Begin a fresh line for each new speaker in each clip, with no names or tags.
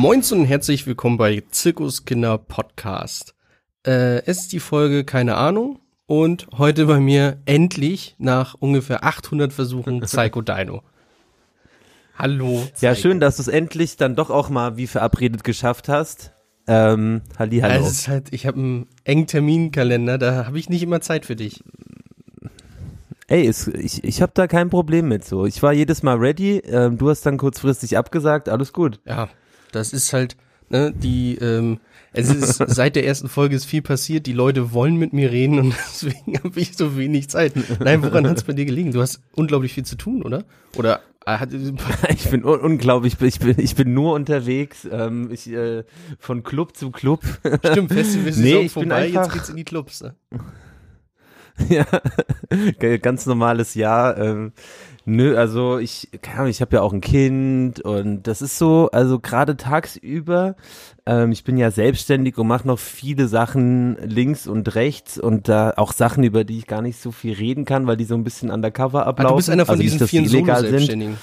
Moins und herzlich willkommen bei Zirkuskinder Podcast. Äh, es ist die Folge keine Ahnung und heute bei mir endlich nach ungefähr 800 Versuchen Psycho Dino. Hallo.
Psycho. Ja, schön, dass du es endlich dann doch auch mal wie verabredet geschafft hast. Ähm, Halli, hallo.
Also es ist halt, ich habe einen engen Terminkalender, da habe ich nicht immer Zeit für dich.
Ey, es, ich, ich habe da kein Problem mit so. Ich war jedes Mal ready, ähm, du hast dann kurzfristig abgesagt, alles gut.
Ja, das ist halt, ne, die, ähm, es ist seit der ersten Folge ist viel passiert, die Leute wollen mit mir reden und deswegen habe ich so wenig Zeit. Nein, woran hat es bei dir gelegen? Du hast unglaublich viel zu tun, oder? Oder
äh, ich bin un unglaublich, ich bin, ich bin nur unterwegs, ähm, ich, äh, von Club zu Club.
Stimmt, Festival ist nee, vorbei, jetzt geht's in die Clubs. Ne?
ja, ganz normales Jahr. Ähm, Nö, also ich, keine Ahnung, ich habe ja auch ein Kind und das ist so, also gerade tagsüber, ähm, ich bin ja selbstständig und mache noch viele Sachen links und rechts und da auch Sachen, über die ich gar nicht so viel reden kann, weil die so ein bisschen undercover ablaufen. Ah, du
bist einer von also diesen nicht, vielen Solo-Selbstständigen.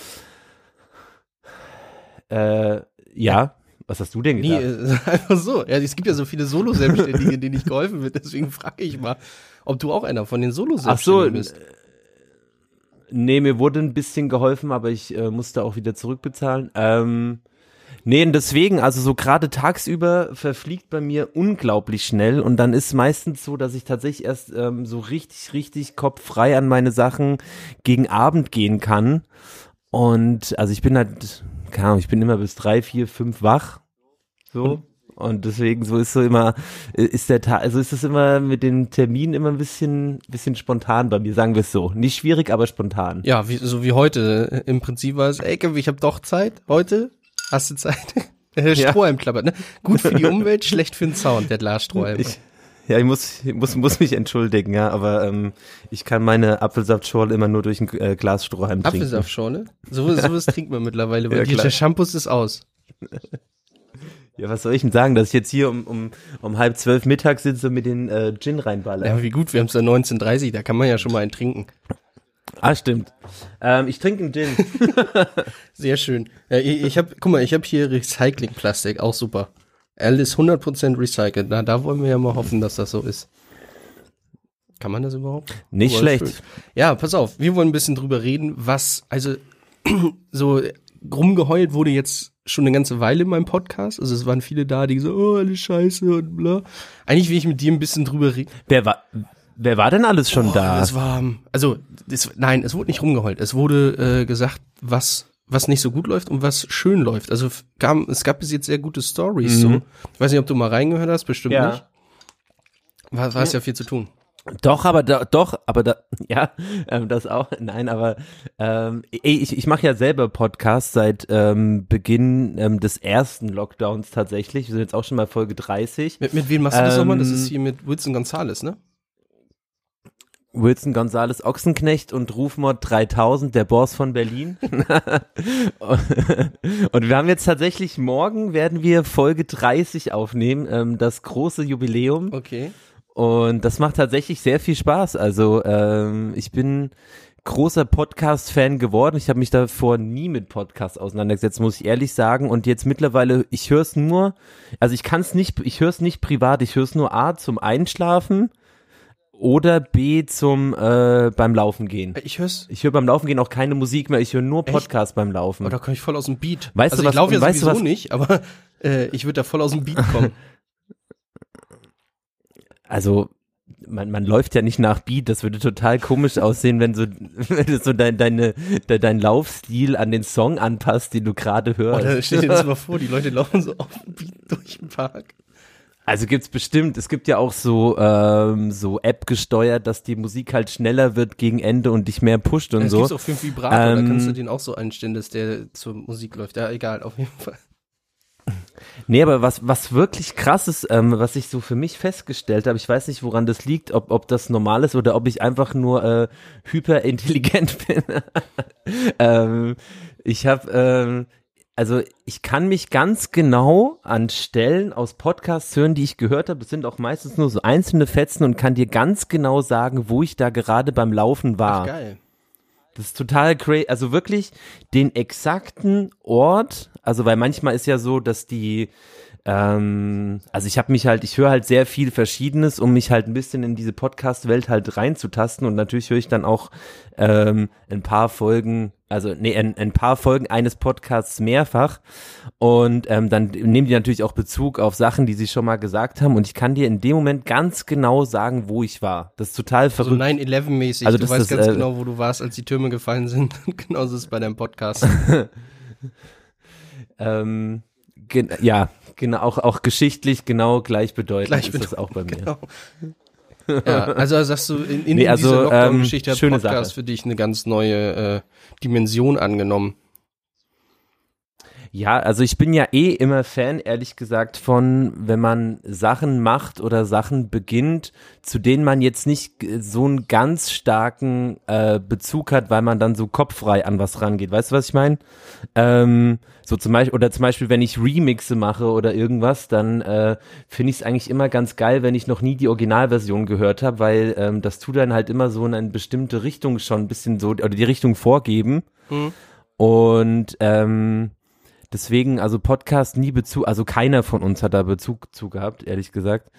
Äh, ja. Was hast du denn gedacht?
Nee, einfach so. Ja, es gibt ja so viele Solo-Selbstständige, denen nicht geholfen wird. Deswegen frage ich mal, ob du auch einer von den Solo-Selbstständigen bist. Ach so,
Nee, mir wurde ein bisschen geholfen, aber ich äh, musste auch wieder zurückbezahlen. Ähm, nee, und deswegen, also so gerade tagsüber verfliegt bei mir unglaublich schnell und dann ist meistens so, dass ich tatsächlich erst ähm, so richtig, richtig kopffrei an meine Sachen gegen Abend gehen kann. Und also ich bin halt, keine Ahnung, ich bin immer bis drei, vier, fünf wach. So. Und deswegen so ist so immer, ist der Tag, also ist es immer mit den Terminen immer ein bisschen, bisschen spontan bei mir, sagen wir es so. Nicht schwierig, aber spontan.
Ja, wie, so wie heute. Im Prinzip war es, ey, ich habe doch Zeit heute. Hast du Zeit? Strohhalm klappert, ne? Gut für die Umwelt, schlecht für den Sound, der Glasstrohhalm.
Ich, ja, ich muss, ich muss, muss mich entschuldigen, ja, aber ähm, ich kann meine Apfelsaftschorle immer nur durch ein äh, Glas Strohhalm trinken.
Apfelsaftschorle? So, sowas trinkt man mittlerweile, weil ja, der Shampoo ist aus.
Ja, was soll ich denn sagen, dass ich jetzt hier um, um, um halb zwölf Mittag sitze und mit den äh, Gin reinballer?
Ja, wie gut, wir haben es ja 19.30 da kann man ja schon mal einen trinken.
Ah, stimmt. Ähm, ich trinke einen Gin.
Sehr schön. Ja, ich, ich habe, guck mal, ich habe hier Recyclingplastik, auch super. Alles 100% recycelt. Na, da wollen wir ja mal hoffen, dass das so ist. Kann man das überhaupt?
Nicht schlecht.
Ja, pass auf, wir wollen ein bisschen drüber reden, was, also, so rumgeheult wurde jetzt schon eine ganze Weile in meinem Podcast. Also es waren viele da, die so, oh, alles scheiße und bla. Eigentlich will ich mit dir ein bisschen drüber reden.
Wer war, wer war denn alles schon oh, da?
Es war, also, das, nein, es wurde nicht rumgeheult. Es wurde äh, gesagt, was was nicht so gut läuft und was schön läuft. Also kam, es gab bis jetzt sehr gute Stories. Mhm. So, ich weiß nicht, ob du mal reingehört hast, bestimmt ja. nicht. War, war es ja viel zu tun.
Doch, aber da, doch, aber da, ja, ähm, das auch, nein, aber ähm, ich, ich mache ja selber Podcasts seit ähm, Beginn ähm, des ersten Lockdowns tatsächlich. Wir sind jetzt auch schon mal Folge 30.
Mit, mit wem machst du das nochmal? Das ist ähm, hier mit Wilson Gonzales, ne?
Wilson Gonzales Ochsenknecht und Rufmord 3000, der Boss von Berlin. und wir haben jetzt tatsächlich morgen werden wir Folge 30 aufnehmen, ähm, das große Jubiläum.
Okay.
Und das macht tatsächlich sehr viel Spaß. Also ähm, ich bin großer Podcast-Fan geworden. Ich habe mich davor nie mit Podcasts auseinandergesetzt, muss ich ehrlich sagen. Und jetzt mittlerweile, ich höre es nur, also ich kann es nicht, ich höre es nicht privat, ich höre es nur A zum Einschlafen oder B zum äh, beim Laufen gehen.
Ich hör's.
Ich höre beim Laufen gehen auch keine Musik mehr, ich höre nur Podcasts beim Laufen.
Oh, da komme ich voll aus dem Beat.
Weißt
also
du was?
Ich laufe ja
weißt
sowieso
du was?
nicht, aber äh, ich würde da voll aus dem Beat kommen.
also man, man läuft ja nicht nach Beat, das würde total komisch aussehen, wenn, so, wenn du so dein, deine, de, dein Laufstil an den Song anpasst, den du gerade hörst.
Oder stell dir das mal vor, die Leute laufen so auf dem Beat durch den Park.
Also gibt's bestimmt, es gibt ja auch so ähm, so App gesteuert, dass die Musik halt schneller wird gegen Ende und dich mehr pusht und ja, so. Es
gibt auch für Vibrator, ähm, da kannst du den auch so einstellen, dass der zur Musik läuft. Ja, egal, auf jeden Fall.
Nee, aber was, was wirklich krass ist, ähm, was ich so für mich festgestellt habe, ich weiß nicht, woran das liegt, ob, ob das normal ist oder ob ich einfach nur äh, hyperintelligent bin. ähm, ich habe, ähm, also ich kann mich ganz genau an Stellen aus Podcasts hören, die ich gehört habe. Das sind auch meistens nur so einzelne Fetzen und kann dir ganz genau sagen, wo ich da gerade beim Laufen war.
Ach, geil.
Das ist total crazy. Also wirklich den exakten Ort, also weil manchmal ist ja so, dass die ähm, also ich habe mich halt, ich höre halt sehr viel Verschiedenes, um mich halt ein bisschen in diese Podcast-Welt halt reinzutasten und natürlich höre ich dann auch ähm, ein paar Folgen, also nee, ein, ein paar Folgen eines Podcasts mehrfach und ähm, dann nehmen die natürlich auch Bezug auf Sachen, die sie schon mal gesagt haben und ich kann dir in dem Moment ganz genau sagen, wo ich war. Das ist total
also verrückt. Also 9-11-mäßig, also du weißt ganz äh, genau, wo du warst, als die Türme gefallen sind. Genauso ist es bei deinem Podcast.
ähm, ja, Genau, auch, auch geschichtlich genau gleichbedeutend
gleichbedeutend,
ist das auch bei mir. Genau.
ja, also sagst du, in, in nee, also, dieser Lockdown-Geschichte ähm, hat Podcast Sache. für dich eine ganz neue äh, Dimension angenommen.
Ja, also ich bin ja eh immer Fan, ehrlich gesagt, von, wenn man Sachen macht oder Sachen beginnt, zu denen man jetzt nicht so einen ganz starken äh, Bezug hat, weil man dann so kopffrei an was rangeht. Weißt du, was ich meine? Ähm, so zum Beispiel, oder zum Beispiel, wenn ich Remixe mache oder irgendwas, dann äh, finde ich es eigentlich immer ganz geil, wenn ich noch nie die Originalversion gehört habe, weil ähm, das tut dann halt immer so in eine bestimmte Richtung schon ein bisschen so, oder die Richtung vorgeben. Mhm. Und ähm, Deswegen, also Podcast nie Bezug, also keiner von uns hat da Bezug zu gehabt, ehrlich gesagt.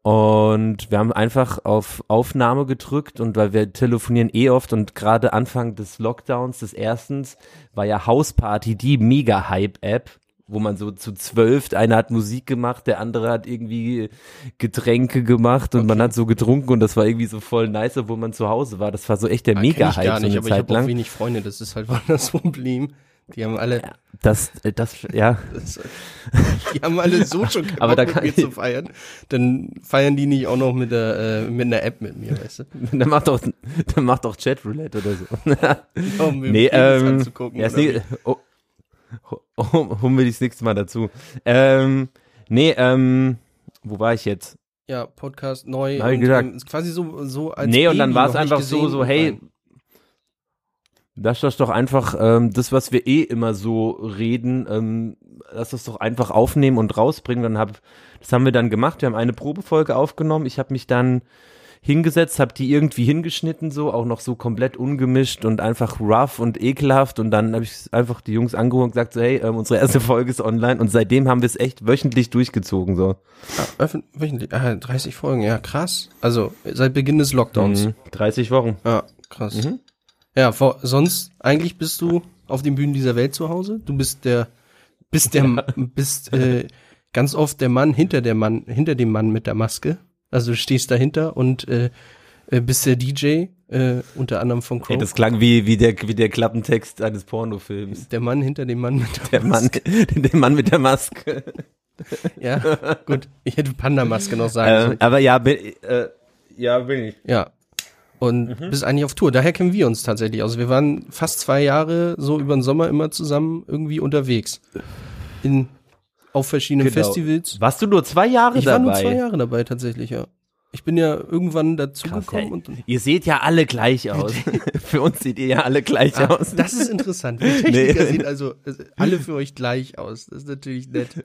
Und wir haben einfach auf Aufnahme gedrückt und weil wir telefonieren eh oft und gerade Anfang des Lockdowns des erstens war ja Hausparty die Mega-Hype-App, wo man so zu zwölf, einer hat Musik gemacht, der andere hat irgendwie Getränke gemacht und okay. man hat so getrunken und das war irgendwie so voll nice, wo man zu Hause war. Das war so echt der Mega-Hype so
eine aber Zeit ich lang. Ich wenig Freunde, das ist halt das Problem. Die haben alle.
Das, äh, das, ja.
Das, die haben alle so schon keinen Aber da kann mit mir zu feiern. Dann feiern die nicht auch noch mit der, äh, mit einer App mit mir, weißt du?
dann macht doch, dann macht doch Chatroulette oder so. um nee, ähm, ja, ist nicht, oh, oh, oh, holen wir das nächste Mal dazu. Ähm, nee, ähm, wo war ich jetzt?
Ja, Podcast neu.
Hab ich gesagt.
Ähm, quasi so, so als
Nee, und dann war es einfach so, so, hey, Lass das doch einfach, ähm, das, was wir eh immer so reden, ähm, lass das doch einfach aufnehmen und rausbringen. Dann hab, das haben wir dann gemacht. Wir haben eine Probefolge aufgenommen. Ich habe mich dann hingesetzt, habe die irgendwie hingeschnitten, so auch noch so komplett ungemischt und einfach rough und ekelhaft. Und dann habe ich einfach die Jungs angerufen und gesagt so, hey, ähm, unsere erste Folge ist online. Und seitdem haben wir es echt wöchentlich durchgezogen, so.
Ja, wöchentlich, äh, 30 Folgen, ja krass. Also seit Beginn des Lockdowns.
Mhm, 30 Wochen.
Ja, krass. Mhm. Ja, vor, sonst eigentlich bist du auf den Bühnen dieser Welt zu Hause. Du bist der, bist der, bist äh, ganz oft der Mann hinter der Mann, hinter dem Mann mit der Maske. Also du stehst dahinter und äh, äh bist der DJ, äh, unter anderem von
Crow. Hey, das klang wie, wie, der, wie der Klappentext eines Pornofilms.
Der Mann hinter dem Mann mit der, der
Maske. Mann, der Mann mit der Maske.
ja, gut. Ich hätte Panda-Maske noch sagen
ähm, Aber ja, bin, äh, ja, bin ich.
Ja, und mhm. bist eigentlich auf Tour. Daher kennen wir uns tatsächlich. Also wir waren fast zwei Jahre so über den Sommer immer zusammen irgendwie unterwegs. In, auf verschiedenen genau. Festivals.
Warst du nur zwei Jahre
ich
dabei?
Ich war nur zwei Jahre dabei tatsächlich, ja. Ich bin ja irgendwann dazugekommen. und
ihr seht ja alle gleich aus. für uns seht ihr ja alle gleich ah, aus.
Das ist interessant. Wir Techniker nee. sehen also alle für euch gleich aus. Das ist natürlich nett.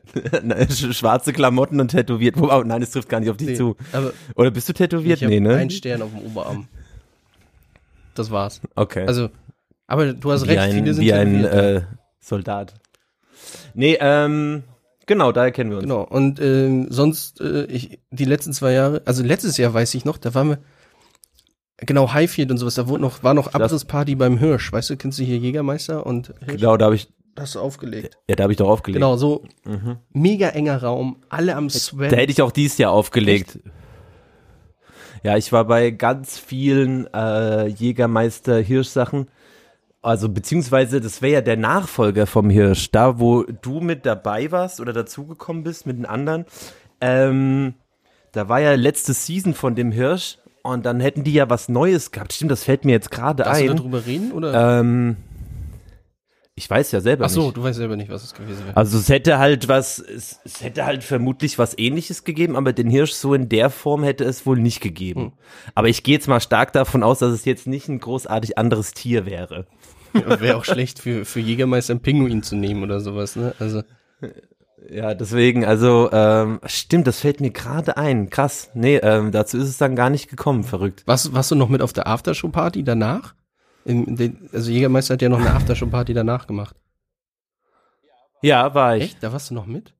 Schwarze Klamotten und tätowiert. Oh, nein, es trifft gar nicht auf dich nee, zu. Oder bist du tätowiert?
Ich nee, ne? Ein Stern auf dem Oberarm. Das war's.
Okay.
Also, aber du hast wie recht,
ein,
viele sind
wie ein äh, Soldat. Nee, ähm, genau, daher kennen wir uns.
Genau, und ähm, sonst, äh, ich, die letzten zwei Jahre, also letztes Jahr weiß ich noch, da waren wir, genau, Highfield und sowas, da wurde noch, war noch Abrissparty beim Hirsch, weißt du, kennst du hier Jägermeister und
Hirsch? Genau, da habe ich,
Hast du aufgelegt?
Ja, da habe ich doch aufgelegt.
Genau, so mhm. mega enger Raum, alle am Sweat.
Da hätte ich auch dies Jahr aufgelegt. Echt? Ja, ich war bei ganz vielen äh, Jägermeister Hirsch-Sachen. Also beziehungsweise das wäre ja der Nachfolger vom Hirsch, da wo du mit dabei warst oder dazugekommen bist mit den anderen. Ähm, da war ja letzte Season von dem Hirsch und dann hätten die ja was Neues gehabt. Stimmt, das fällt mir jetzt gerade ein.
Darfst du darüber reden oder?
Ähm, ich weiß ja selber
Ach so,
nicht.
du weißt selber nicht, was es gewesen wäre.
Also es hätte halt was, es, es, hätte halt vermutlich was ähnliches gegeben, aber den Hirsch so in der Form hätte es wohl nicht gegeben. Hm. Aber ich gehe jetzt mal stark davon aus, dass es jetzt nicht ein großartig anderes Tier wäre.
Ja, wäre auch schlecht für, für Jägermeister einen Pinguin zu nehmen oder sowas, ne? Also.
Ja, deswegen, also, ähm, stimmt, das fällt mir gerade ein. Krass. Nee, ähm, dazu ist es dann gar nicht gekommen, verrückt.
Was, warst du noch mit auf der Aftershow-Party danach? Im, also Jägermeister hat ja noch eine Aftershow-Party danach gemacht.
Ja, war ich.
Echt? Da warst du noch mit?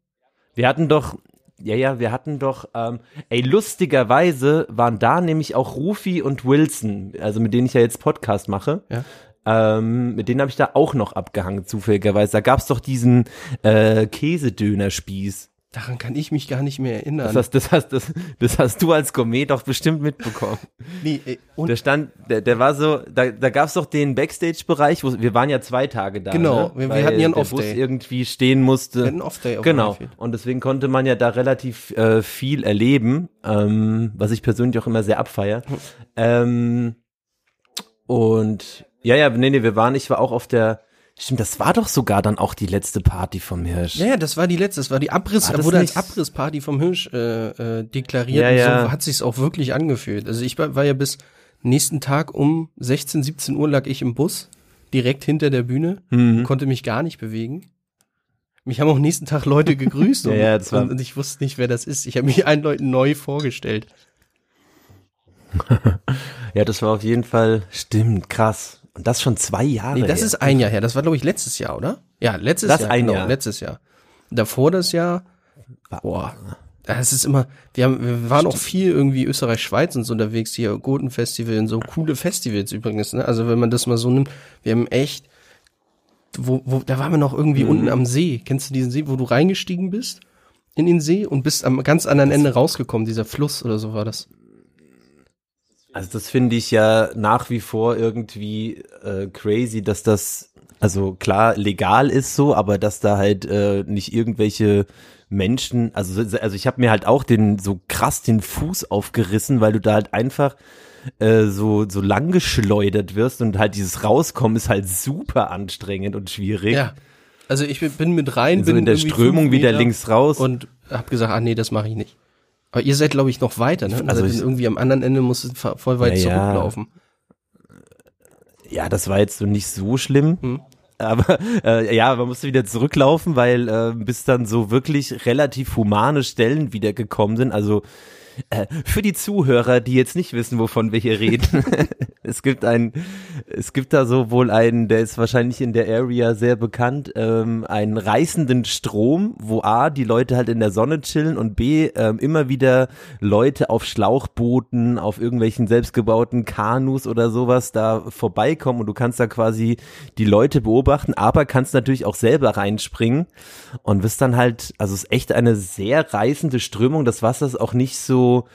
Wir hatten doch, ja, ja, wir hatten doch, ähm, ey, lustigerweise waren da nämlich auch Rufi und Wilson, also mit denen ich ja jetzt Podcast mache.
Ja.
Ähm, mit denen habe ich da auch noch abgehangen, zufälligerweise. Da gab's doch diesen äh, Käsedönerspieß.
Daran kann ich mich gar nicht mehr erinnern.
Das hast, das, hast, das, das hast du als Gourmet doch bestimmt mitbekommen.
nee, ey, und
Der stand, der, der war so, da, da gab's doch den Backstage-Bereich, wo wir waren ja zwei Tage da.
Genau,
ne?
wir- wir hatten ja einen Off-Day.
Irgendwie stehen musste.
wir hatten Off-Day auf
Genau. Und deswegen konnte man ja da relativ äh, viel erleben, ähm, was ich persönlich auch immer sehr abfeier. Ähm, und ja, ja, nee, nee, wir waren, ich war auch auf der, stimmt, das war doch sogar dann auch die letzte Party vom Hirsch.
Ja, ja, das war die letzte, das war die Abriss,
War das
wurde als
nicht-
Abrissparty vom Hirsch äh, äh, deklariert
Ja,
und
ja.
so hat sich's auch wirklich angefühlt. Also ich war, war ja bis nächsten Tag um 16, 17 Uhr lag ich im Bus, direkt hinter der Bühne,
Mhm.
konnte mich gar nicht bewegen. Mich haben auch nächsten Tag Leute gegrüßt und,
ja,
und, und ich wusste nicht, wer das ist. Ich habe mich allen Leuten neu vorgestellt.
Ja, das war auf jeden Fall, stimmt, krass. Und das schon zwei Jahre
Nee, das
her.
ist ein Jahr her. Das war, glaube ich, letztes Jahr, oder? Ja, letztes
Das
Jahr.
ein
genau,
Jahr.
letztes Jahr. Davor das Jahr, boah. Das ist immer, wir haben, wir waren auch viel irgendwie Österreich, Schweiz und so unterwegs, hier Gurten Festival und so coole Festivals übrigens, ne? Also wenn man das mal so nimmt, wir haben echt, wo, wo, da waren wir noch irgendwie unten am See. Kennst du diesen See, wo du reingestiegen bist? In den See und bist am ganz anderen Ende rausgekommen, dieser Fluss oder so war das.
Also das finde ich ja nach wie vor irgendwie äh, crazy, dass das also klar legal ist so, aber dass da halt äh, nicht irgendwelche Menschen, also also ich habe mir halt auch den so krass den Fuß aufgerissen, weil du da halt einfach äh, so so lang geschleudert wirst und halt dieses Rauskommen ist halt super anstrengend und schwierig.
Ja. Also ich bin- mit rein,
so
bin
in der Strömung wieder links raus.
und hab gesagt, ah nee, das mache ich nicht. Aber ihr seid, glaube ich, noch weiter, ne?
Also
Also irgendwie am anderen Ende musst du voll weit
Ja,
zurücklaufen.
Ja, das war jetzt so nicht so schlimm.
Hm.
Aber äh, ja, man musste wieder zurücklaufen, weil äh, bis dann so wirklich relativ humane Stellen wieder gekommen sind. Also äh, für die Zuhörer, die jetzt nicht wissen, wovon wir hier reden, es gibt einen, es gibt da so wohl einen, der ist wahrscheinlich in der Area sehr bekannt, ähm, einen reißenden Strom, wo A, die Leute halt in der Sonne chillen und B, ähm, immer wieder Leute auf Schlauchbooten, auf irgendwelchen selbstgebauten Kanus oder sowas da vorbeikommen und du kannst da quasi die Leute beobachten, aber kannst natürlich auch selber reinspringen und wirst dann halt, also es ist echt eine sehr reißende Strömung, das Wasser ist auch nicht so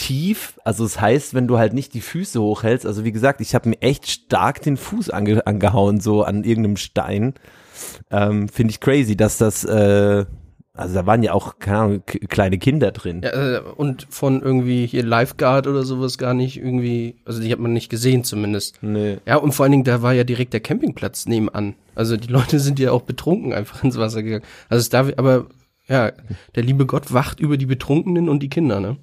tief, also es heißt, wenn du halt nicht die Füße hochhältst, also wie gesagt, ich habe mir echt stark den Fuß ange angehauen, so an irgendeinem Stein, ähm, finde ich crazy, dass das, äh, also da waren ja auch, keine Ahnung, kleine Kinder drin.
Ja, äh, und von irgendwie hier Lifeguard oder sowas gar nicht irgendwie, also die hat man nicht gesehen zumindest.
Nee.
Ja, und vor allen Dingen, da war ja direkt der Campingplatz nebenan. Also die Leute sind ja auch betrunken einfach ins Wasser gegangen. Also es darf, aber ja, der liebe Gott wacht über die Betrunkenen und die Kinder, ne?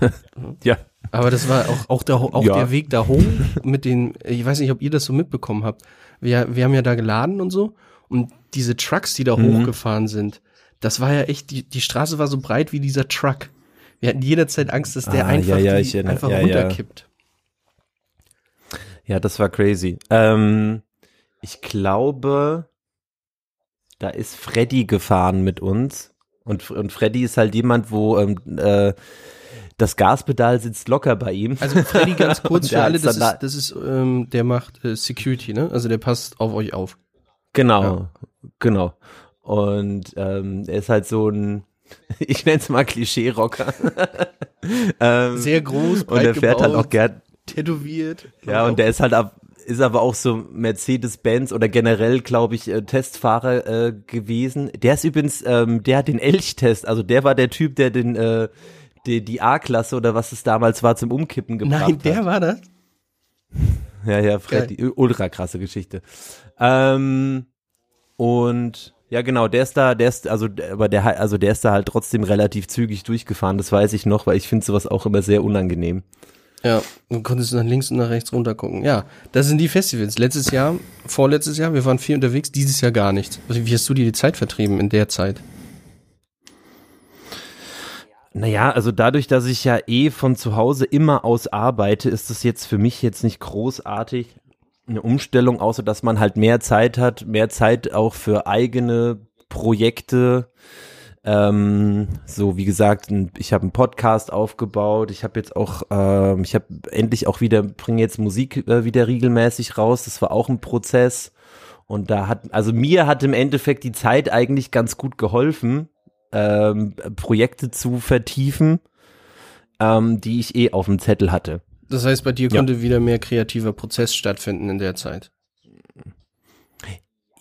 Ja.
Aber das war auch, auch, der, auch
Ja.
der Weg da hoch mit den, ich weiß nicht, ob ihr das so mitbekommen habt. Wir, wir haben ja da geladen und so und diese Trucks, die da
Mhm.
hochgefahren sind, das war ja echt, die, die Straße war so breit wie dieser Truck. Wir hatten jederzeit Angst, dass der
Ah,
einfach,
ja, ja,
die,
erinnere-
einfach runterkippt.
Ja, das war crazy. Ähm, ich glaube, da ist Freddy gefahren mit uns. Und, und Freddy ist halt jemand, wo ähm, äh, das Gaspedal sitzt locker bei ihm.
Also Freddy, ganz kurz
Und
für
der
alle, das ist, das ist, ähm, der macht äh, Security, ne? Also der passt auf euch auf.
Genau,
Ja.
genau. Und ähm, er ist halt so ein, ich nenne es mal Klischee-Rocker. ähm,
Sehr groß,
und
breit
er fährt halt auch gern,
tätowiert.
Ja, und der ist halt ab, ist aber auch so Mercedes-Benz oder generell, glaube ich, äh, Testfahrer äh, gewesen. Der ist übrigens, ähm, der hat den Elchtest, also der war der Typ, der den, äh, die, die A-Klasse oder was es damals war, zum Umkippen gebracht
Nein, der
hat.
war das.
Ja, ja, Freddy, ultra krasse Geschichte. Ähm, und ja, genau, der ist da, der ist, also, aber der, also der ist da halt trotzdem relativ zügig durchgefahren, das weiß ich noch, weil ich finde sowas auch immer sehr unangenehm.
Ja, du konntest nach links und nach rechts runter gucken. Ja, das sind die Festivals. Letztes Jahr, vorletztes Jahr, wir waren viel unterwegs, dieses Jahr gar nichts. Also wie hast du dir die Zeit vertrieben in der Zeit?
Naja, also dadurch, dass ich ja eh von zu Hause immer aus arbeite, ist das jetzt für mich jetzt nicht großartig eine Umstellung, außer dass man halt mehr Zeit hat, mehr Zeit auch für eigene Projekte. Ähm, so wie gesagt, ich habe einen Podcast aufgebaut. Ich habe jetzt auch, ähm, ich habe endlich auch wieder, bringe jetzt Musik äh, wieder regelmäßig raus. Das war auch ein Prozess. Und da hat, also mir hat im Endeffekt die Zeit eigentlich ganz gut geholfen, ähm, Projekte zu vertiefen, ähm, die ich eh auf dem Zettel hatte.
Das heißt, bei dir ja. konnte wieder mehr kreativer Prozess stattfinden in der Zeit.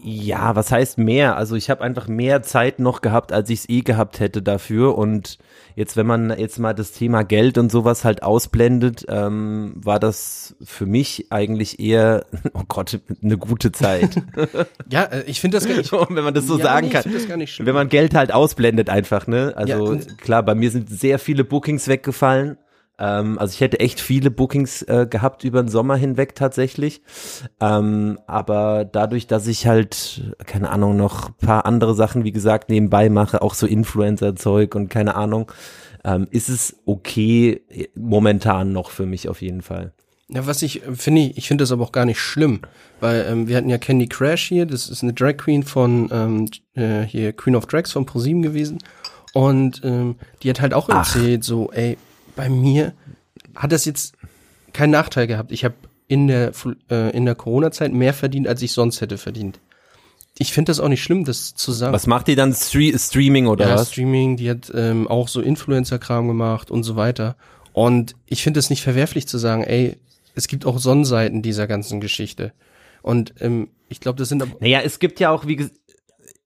Ja, was heißt mehr? Also ich habe einfach mehr Zeit noch gehabt, als ich es eh gehabt hätte dafür. Und jetzt, wenn man jetzt mal das Thema Geld und sowas halt ausblendet, ähm, war das für mich eigentlich eher, oh Gott, eine gute Zeit.
ja, äh, ich finde das gar nicht.
wenn man das so ja, sagen nee, kann. Das gar nicht schlimm. Wenn man Geld halt ausblendet einfach, ne? Also ja, klar, bei mir sind sehr viele Bookings weggefallen. Ähm, also ich hätte echt viele Bookings äh, gehabt über den Sommer hinweg tatsächlich. Ähm, aber dadurch, dass ich halt, keine Ahnung, noch paar andere Sachen, wie gesagt, nebenbei mache, auch so Influencer-Zeug und keine Ahnung, ähm, ist es okay momentan noch für mich auf jeden Fall.
Ja, was ich äh, finde, ich finde das aber auch gar nicht schlimm, weil ähm, wir hatten ja Candy Crash hier, das ist eine Drag Queen von ähm, äh, hier Queen of Drags von ProSieben gewesen und ähm, die hat halt auch erzählt, Ach. so, ey, bei mir hat das jetzt keinen Nachteil gehabt. Ich habe in der äh, in der Corona-Zeit mehr verdient, als ich sonst hätte verdient. Ich finde das auch nicht schlimm, das zu sagen.
Was macht die dann Stre Streaming oder ja, was?
Streaming, die hat ähm, auch so Influencer-Kram gemacht und so weiter. Und ich finde es nicht verwerflich zu sagen, ey, es gibt auch Sonnenseiten dieser ganzen Geschichte. Und ähm, ich glaube, das sind
aber. Naja, es gibt ja auch, wie gesagt,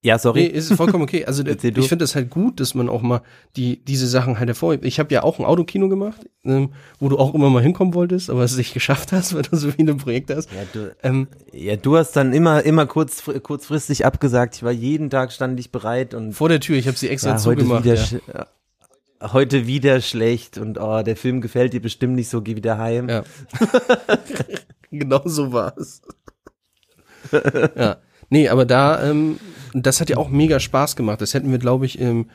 ja, sorry. Nee,
ist vollkommen okay. Also ich finde das halt gut, dass man auch mal die diese Sachen halt hervorhebt. Ich habe ja auch ein Autokino gemacht, ähm, wo du auch immer mal hinkommen wolltest, aber es nicht geschafft hast, weil du so viele Projekte hast.
Ja, du, ähm, ja, du hast dann immer immer kurz kurzfristig abgesagt. Ich war jeden Tag stand ich bereit und
vor der Tür. Ich habe sie extra ja, zugemacht.
Heute wieder, ja. heute wieder schlecht und oh, der Film gefällt dir bestimmt nicht so. Geh wieder heim.
Ja. genau so war's. ja. Nee, aber da, ähm, das hat ja auch mega Spaß gemacht. Das hätten wir, glaube ich, ähm,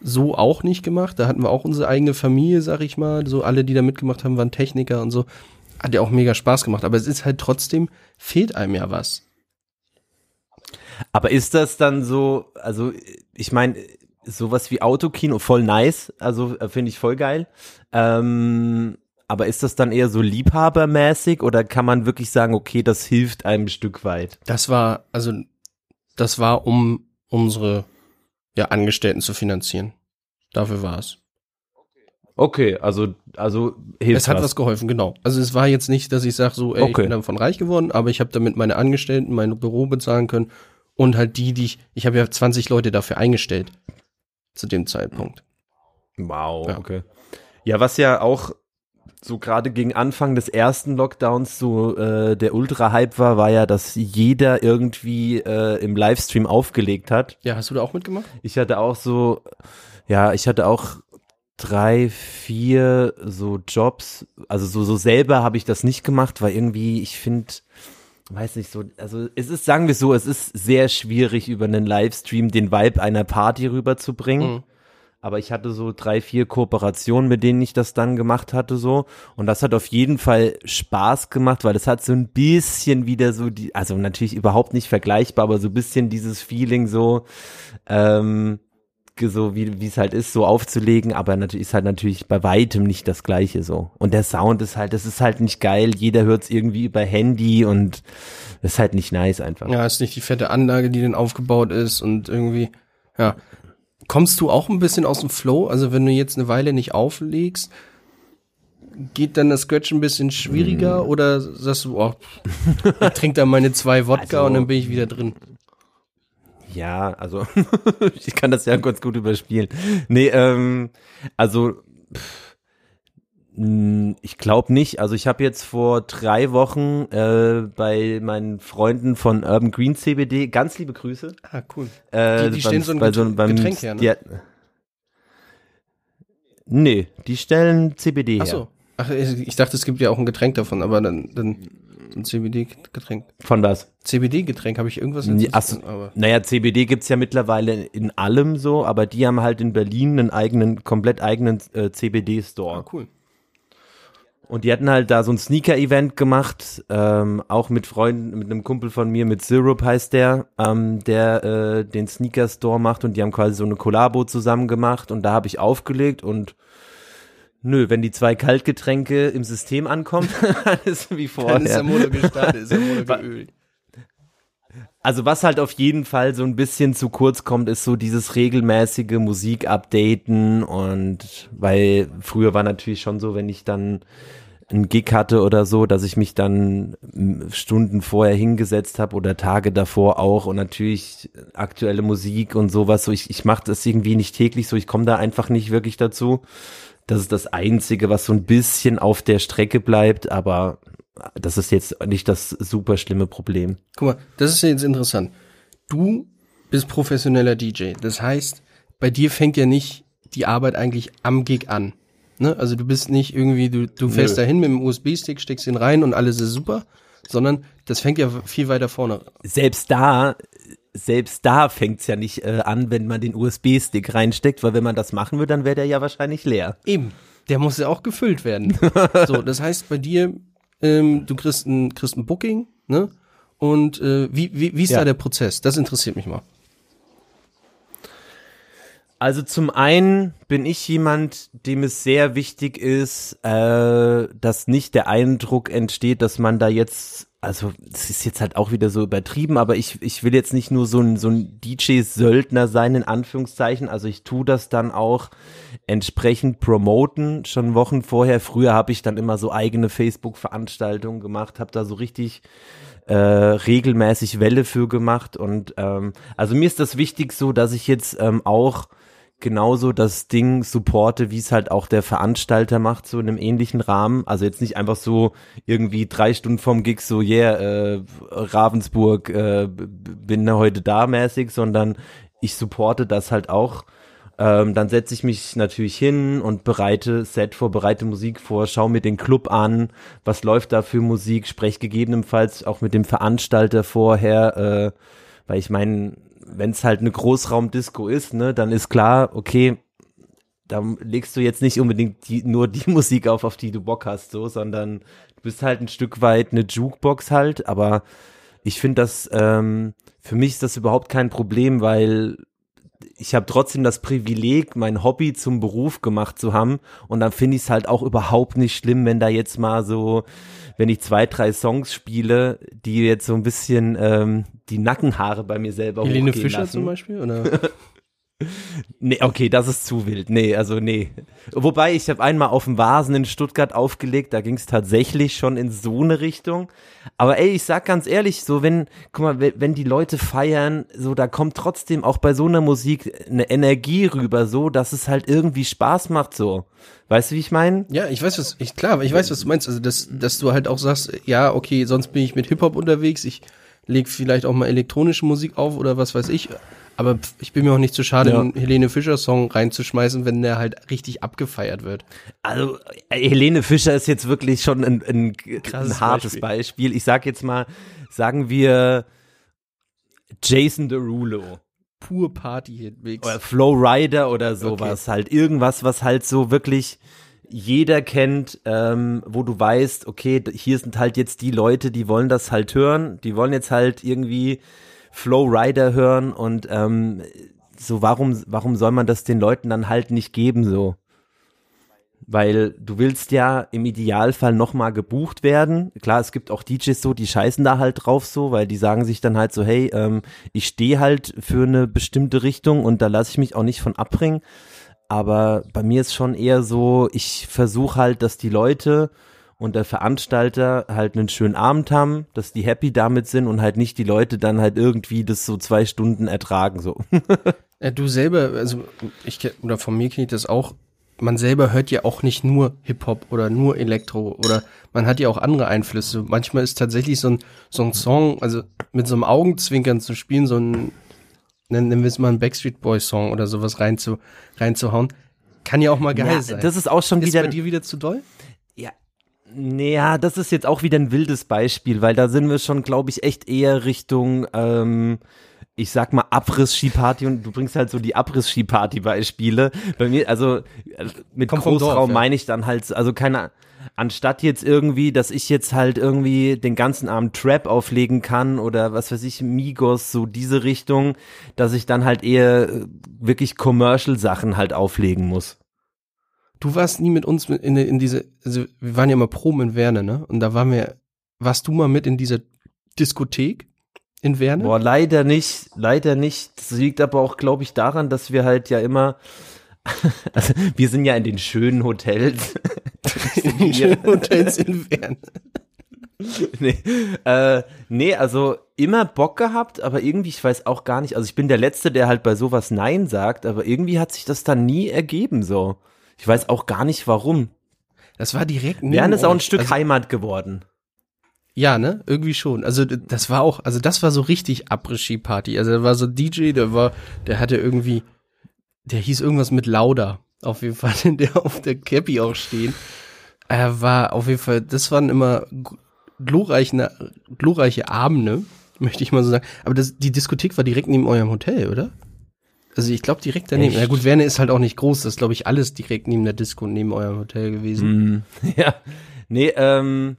so auch nicht gemacht. Da hatten wir auch unsere eigene Familie, sag ich mal. So alle, die da mitgemacht haben, waren Techniker und so. Hat ja auch mega Spaß gemacht. Aber es ist halt trotzdem, fehlt einem ja was.
Aber ist das dann so, also ich meine, sowas wie Autokino, voll nice, also äh, finde ich voll geil. Ähm, aber ist das dann eher so liebhabermäßig oder kann man wirklich sagen, okay, das hilft einem ein Stück weit?
Das war, also, das war, um unsere ja, Angestellten zu finanzieren. Dafür war es.
Okay, also, also
hilft Es hat was. was geholfen, genau. Also es war jetzt nicht, dass ich sage, so, ey, okay. ich bin davon reich geworden, aber ich habe damit meine Angestellten, mein Büro bezahlen können und halt die, die ich, ich habe ja 20 Leute dafür eingestellt zu dem Zeitpunkt.
Wow, ja. okay. Ja, was ja auch so gerade gegen Anfang des ersten Lockdowns so äh, der Ultra-Hype war, war ja, dass jeder irgendwie äh, im Livestream aufgelegt hat.
Ja, hast du da auch mitgemacht?
Ich hatte auch so, ja, ich hatte auch drei, vier so Jobs. Also so, so selber habe ich das nicht gemacht, weil irgendwie, ich finde, weiß nicht so, also es ist, sagen wir so, es ist sehr schwierig über einen Livestream den Vibe einer Party rüberzubringen. Mhm aber ich hatte so drei, vier Kooperationen, mit denen ich das dann gemacht hatte so und das hat auf jeden Fall Spaß gemacht, weil es hat so ein bisschen wieder so die, also natürlich überhaupt nicht vergleichbar, aber so ein bisschen dieses Feeling so, ähm, so wie wie es halt ist, so aufzulegen, aber natürlich ist halt natürlich bei weitem nicht das gleiche so. Und der Sound ist halt, das ist halt nicht geil, jeder hört es irgendwie über Handy und das ist halt nicht nice einfach.
Ja, ist nicht die fette Anlage, die dann aufgebaut ist und irgendwie, ja. Kommst du auch ein bisschen aus dem Flow? Also wenn du jetzt eine Weile nicht auflegst, geht dann das Scratch ein bisschen schwieriger mm. oder sagst du, oh, ich trinke da meine zwei Wodka also, und dann bin ich wieder drin?
Ja, also ich kann das ja ganz gut überspielen. Nee, ähm, also pff, ich glaube nicht. Also ich habe jetzt vor drei Wochen äh, bei meinen Freunden von Urban Green CBD ganz liebe Grüße.
Ah, cool.
Äh, die, die stehen so ein so, beim, Getränk her, ne? Die, nee, die stellen CBD Ach so.
Ach, ich dachte, es gibt ja auch ein Getränk davon, aber dann, dann ein CBD-Getränk.
Von was?
CBD-Getränk, habe ich irgendwas
Nee, ach so,
aber
Naja, CBD gibt's ja mittlerweile in allem so, aber die haben halt in Berlin einen eigenen, komplett eigenen äh, CBD-Store.
ah, cool.
Und die hatten halt da so ein Sneaker-Event gemacht, ähm, auch mit Freunden, mit einem Kumpel von mir, mit Syrup heißt der, ähm, der äh, den Sneaker-Store macht und die haben quasi so eine Kollabo zusammen gemacht und da habe ich aufgelegt und nö, wenn die zwei Kaltgetränke im System ankommen, dann ist wie
Dann ist der
vorher.
Motor gestartet, ist der Motor geölt.
Also was halt auf jeden Fall so ein bisschen zu kurz kommt, ist so dieses regelmäßige Musik-Updaten und weil früher war natürlich schon so, wenn ich dann einen Gig hatte oder so, dass ich mich dann Stunden vorher hingesetzt habe oder Tage davor auch und natürlich aktuelle Musik und sowas. So ich, ich mache das irgendwie nicht täglich so, ich komme da einfach nicht wirklich dazu. Das ist das Einzige, was so ein bisschen auf der Strecke bleibt, aber das ist jetzt nicht das super schlimme Problem.
Guck mal, das ist ja jetzt interessant. Du bist professioneller DJ. Das heißt, bei dir fängt ja nicht die Arbeit eigentlich am Gig an. Ne? Also du bist nicht irgendwie, du, du fährst
Nö.
dahin mit dem USB-Stick, steckst ihn rein und alles ist super, sondern das fängt ja viel weiter vorne.
selbst da, selbst da fängt's ja nicht äh, an, wenn man den USB-Stick reinsteckt, weil wenn man das machen würde, dann wäre der ja wahrscheinlich leer.
Eben. Der muss ja auch gefüllt werden. so, das heißt bei dir, ähm, du kriegst ein, kriegst ein Booking, ne? Und äh, wie, wie, wie ist
Ja.
da der Prozess? Das interessiert mich mal.
Also zum einen bin ich jemand, dem es sehr wichtig ist, äh, dass nicht der Eindruck entsteht, dass man da jetzt, also es ist jetzt halt auch wieder so übertrieben, aber ich, ich will jetzt nicht nur so ein, so ein DJ-Söldner sein, in Anführungszeichen. Also ich tue das dann auch entsprechend promoten, schon Wochen vorher. Früher habe ich dann immer so eigene Facebook-Veranstaltungen gemacht, habe da so richtig äh, regelmäßig Welle für gemacht und ähm, also mir ist das wichtig so, dass ich jetzt ähm, auch genauso das Ding supporte, wie es halt auch der Veranstalter macht, so in einem ähnlichen Rahmen. Also jetzt nicht einfach so irgendwie drei Stunden vom Gig so, yeah, äh, Ravensburg, äh, bin heute da mäßig, sondern ich supporte das halt auch. Ähm, dann setze ich mich natürlich hin und bereite Set vor, bereite Musik vor, schaue mir den Club an, was läuft da für Musik, spreche gegebenenfalls auch mit dem Veranstalter vorher, äh, weil ich meine, wenn es halt eine Großraumdisco ist, ne, dann ist klar, okay, da legst du jetzt nicht unbedingt die, nur die Musik auf, auf die du Bock hast, so, sondern du bist halt ein Stück weit eine Jukebox halt, aber ich finde das, ähm, für mich ist das überhaupt kein Problem, weil ich habe trotzdem das Privileg, mein Hobby zum Beruf gemacht zu haben und dann finde ich es halt auch überhaupt nicht schlimm, wenn da jetzt mal so, wenn ich zwei, drei Songs spiele, die jetzt so ein bisschen ähm, die Nackenhaare bei mir selber
Helene
hochgehen
Fischer
lassen.
zum Beispiel? Oder?
Nee, okay, das ist zu wild. Nee, also nee. Wobei, ich habe einmal auf dem Vasen in Stuttgart aufgelegt, da ging es tatsächlich schon in so eine Richtung. Aber ey, ich sag ganz ehrlich, so wenn, guck mal, wenn, die Leute feiern, so da kommt trotzdem auch bei so einer Musik eine Energie rüber, so, dass es halt irgendwie Spaß macht, so. Weißt du, wie ich meine?
Ja, ich weiß was, ich klar, ich weiß, was du meinst. Also, dass, dass du halt auch sagst, ja, okay, sonst bin ich mit Hip-Hop unterwegs, ich leg vielleicht auch mal elektronische Musik auf oder was weiß ich. Aber ich bin mir auch nicht zu schade,
Ja.
einen Helene Fischer-Song reinzuschmeißen, wenn der halt richtig abgefeiert wird.
Also äh, Helene Fischer ist jetzt wirklich schon ein, ein, ein hartes Beispiel. Ich sag jetzt mal, sagen wir Jason Derulo.
Pur Party-Hit-Mix.
oder Flow Rider oder sowas halt irgendwas was halt so wirklich jeder kennt ähm, wo du weißt okay hier sind halt jetzt die Leute die wollen das halt hören die wollen jetzt halt irgendwie Flow Rider hören und ähm, so warum warum soll man das den Leuten dann halt nicht geben so weil du willst ja im Idealfall nochmal gebucht werden. Klar, es gibt auch DJs so, die scheißen da halt drauf so, weil die sagen sich dann halt so, hey, ähm, ich stehe halt für eine bestimmte Richtung und da lasse ich mich auch nicht von abbringen. Aber bei mir ist schon eher so, ich versuche halt, dass die Leute und der Veranstalter halt einen schönen Abend haben, dass die happy damit sind und halt nicht die Leute dann halt irgendwie das so zwei Stunden ertragen so.
Ja, du selber, also ich oder von mir kenne ich das auch. Man selber hört ja auch nicht nur Hip-Hop oder nur Elektro oder man hat ja auch andere Einflüsse. Manchmal ist tatsächlich so ein, so ein Song, also mit so einem Augenzwinkern zu spielen, so ein, nennen nennen wir es mal einen Backstreet Boys Song oder sowas rein zu, reinzuhauen, kann ja auch mal geil
Ja,
sein.
das ist auch schon
ist
wieder
bei dir wieder zu doll?
Ja, Naja, das ist jetzt auch wieder ein wildes Beispiel, weil da sind wir schon, glaube ich, echt eher Richtung, ähm, ich sag mal, Abriss-Ski-Party und du bringst halt so die Abriss-Ski-Party-Beispiele. Bei mir, also äh, mit
Kommt
Großraum
ja.
meine ich dann halt, also keine, anstatt jetzt irgendwie, dass ich jetzt halt irgendwie den ganzen Abend Trap auflegen kann oder was weiß ich, Migos, so diese Richtung, dass ich dann halt eher äh, wirklich Commercial-Sachen halt auflegen muss.
Du warst nie mit uns in, in diese, also wir waren ja mal Proben in Werne, ne? Und da waren wir, warst du mal mit in dieser Diskothek in Werne?
Boah, leider nicht, leider nicht. Das liegt aber auch, glaube ich, daran, dass wir halt ja immer, also wir sind ja in den schönen Hotels.
in den schönen Hotels in Werne.
nee, äh, nee, also immer Bock gehabt, aber irgendwie, ich weiß auch gar nicht, also ich bin der Letzte, der halt bei sowas Nein sagt, aber irgendwie hat sich das dann nie ergeben so. Ich weiß auch gar nicht warum.
Das war direkt neben
Wern ist auch ein. Stück
also,
Heimat geworden.
Ja, ne? Irgendwie schon. Also das war auch, also das war so richtig Après-Ski-Party. Also da war so DJ, der war, der hatte irgendwie, der hieß irgendwas mit Lauda. Auf jeden Fall, der auf der Cappy auch stehen. Er war auf jeden Fall, das waren immer glorreiche, glorreiche Abende, möchte ich mal so sagen. Aber das, die Diskothek war direkt neben eurem Hotel, oder? Also ich glaube direkt daneben.
Echt?
Na gut, Werne ist halt auch nicht groß. Das ist, glaube ich, alles direkt neben der Disco und neben eurem Hotel gewesen.
Mm, ja, nee, ähm,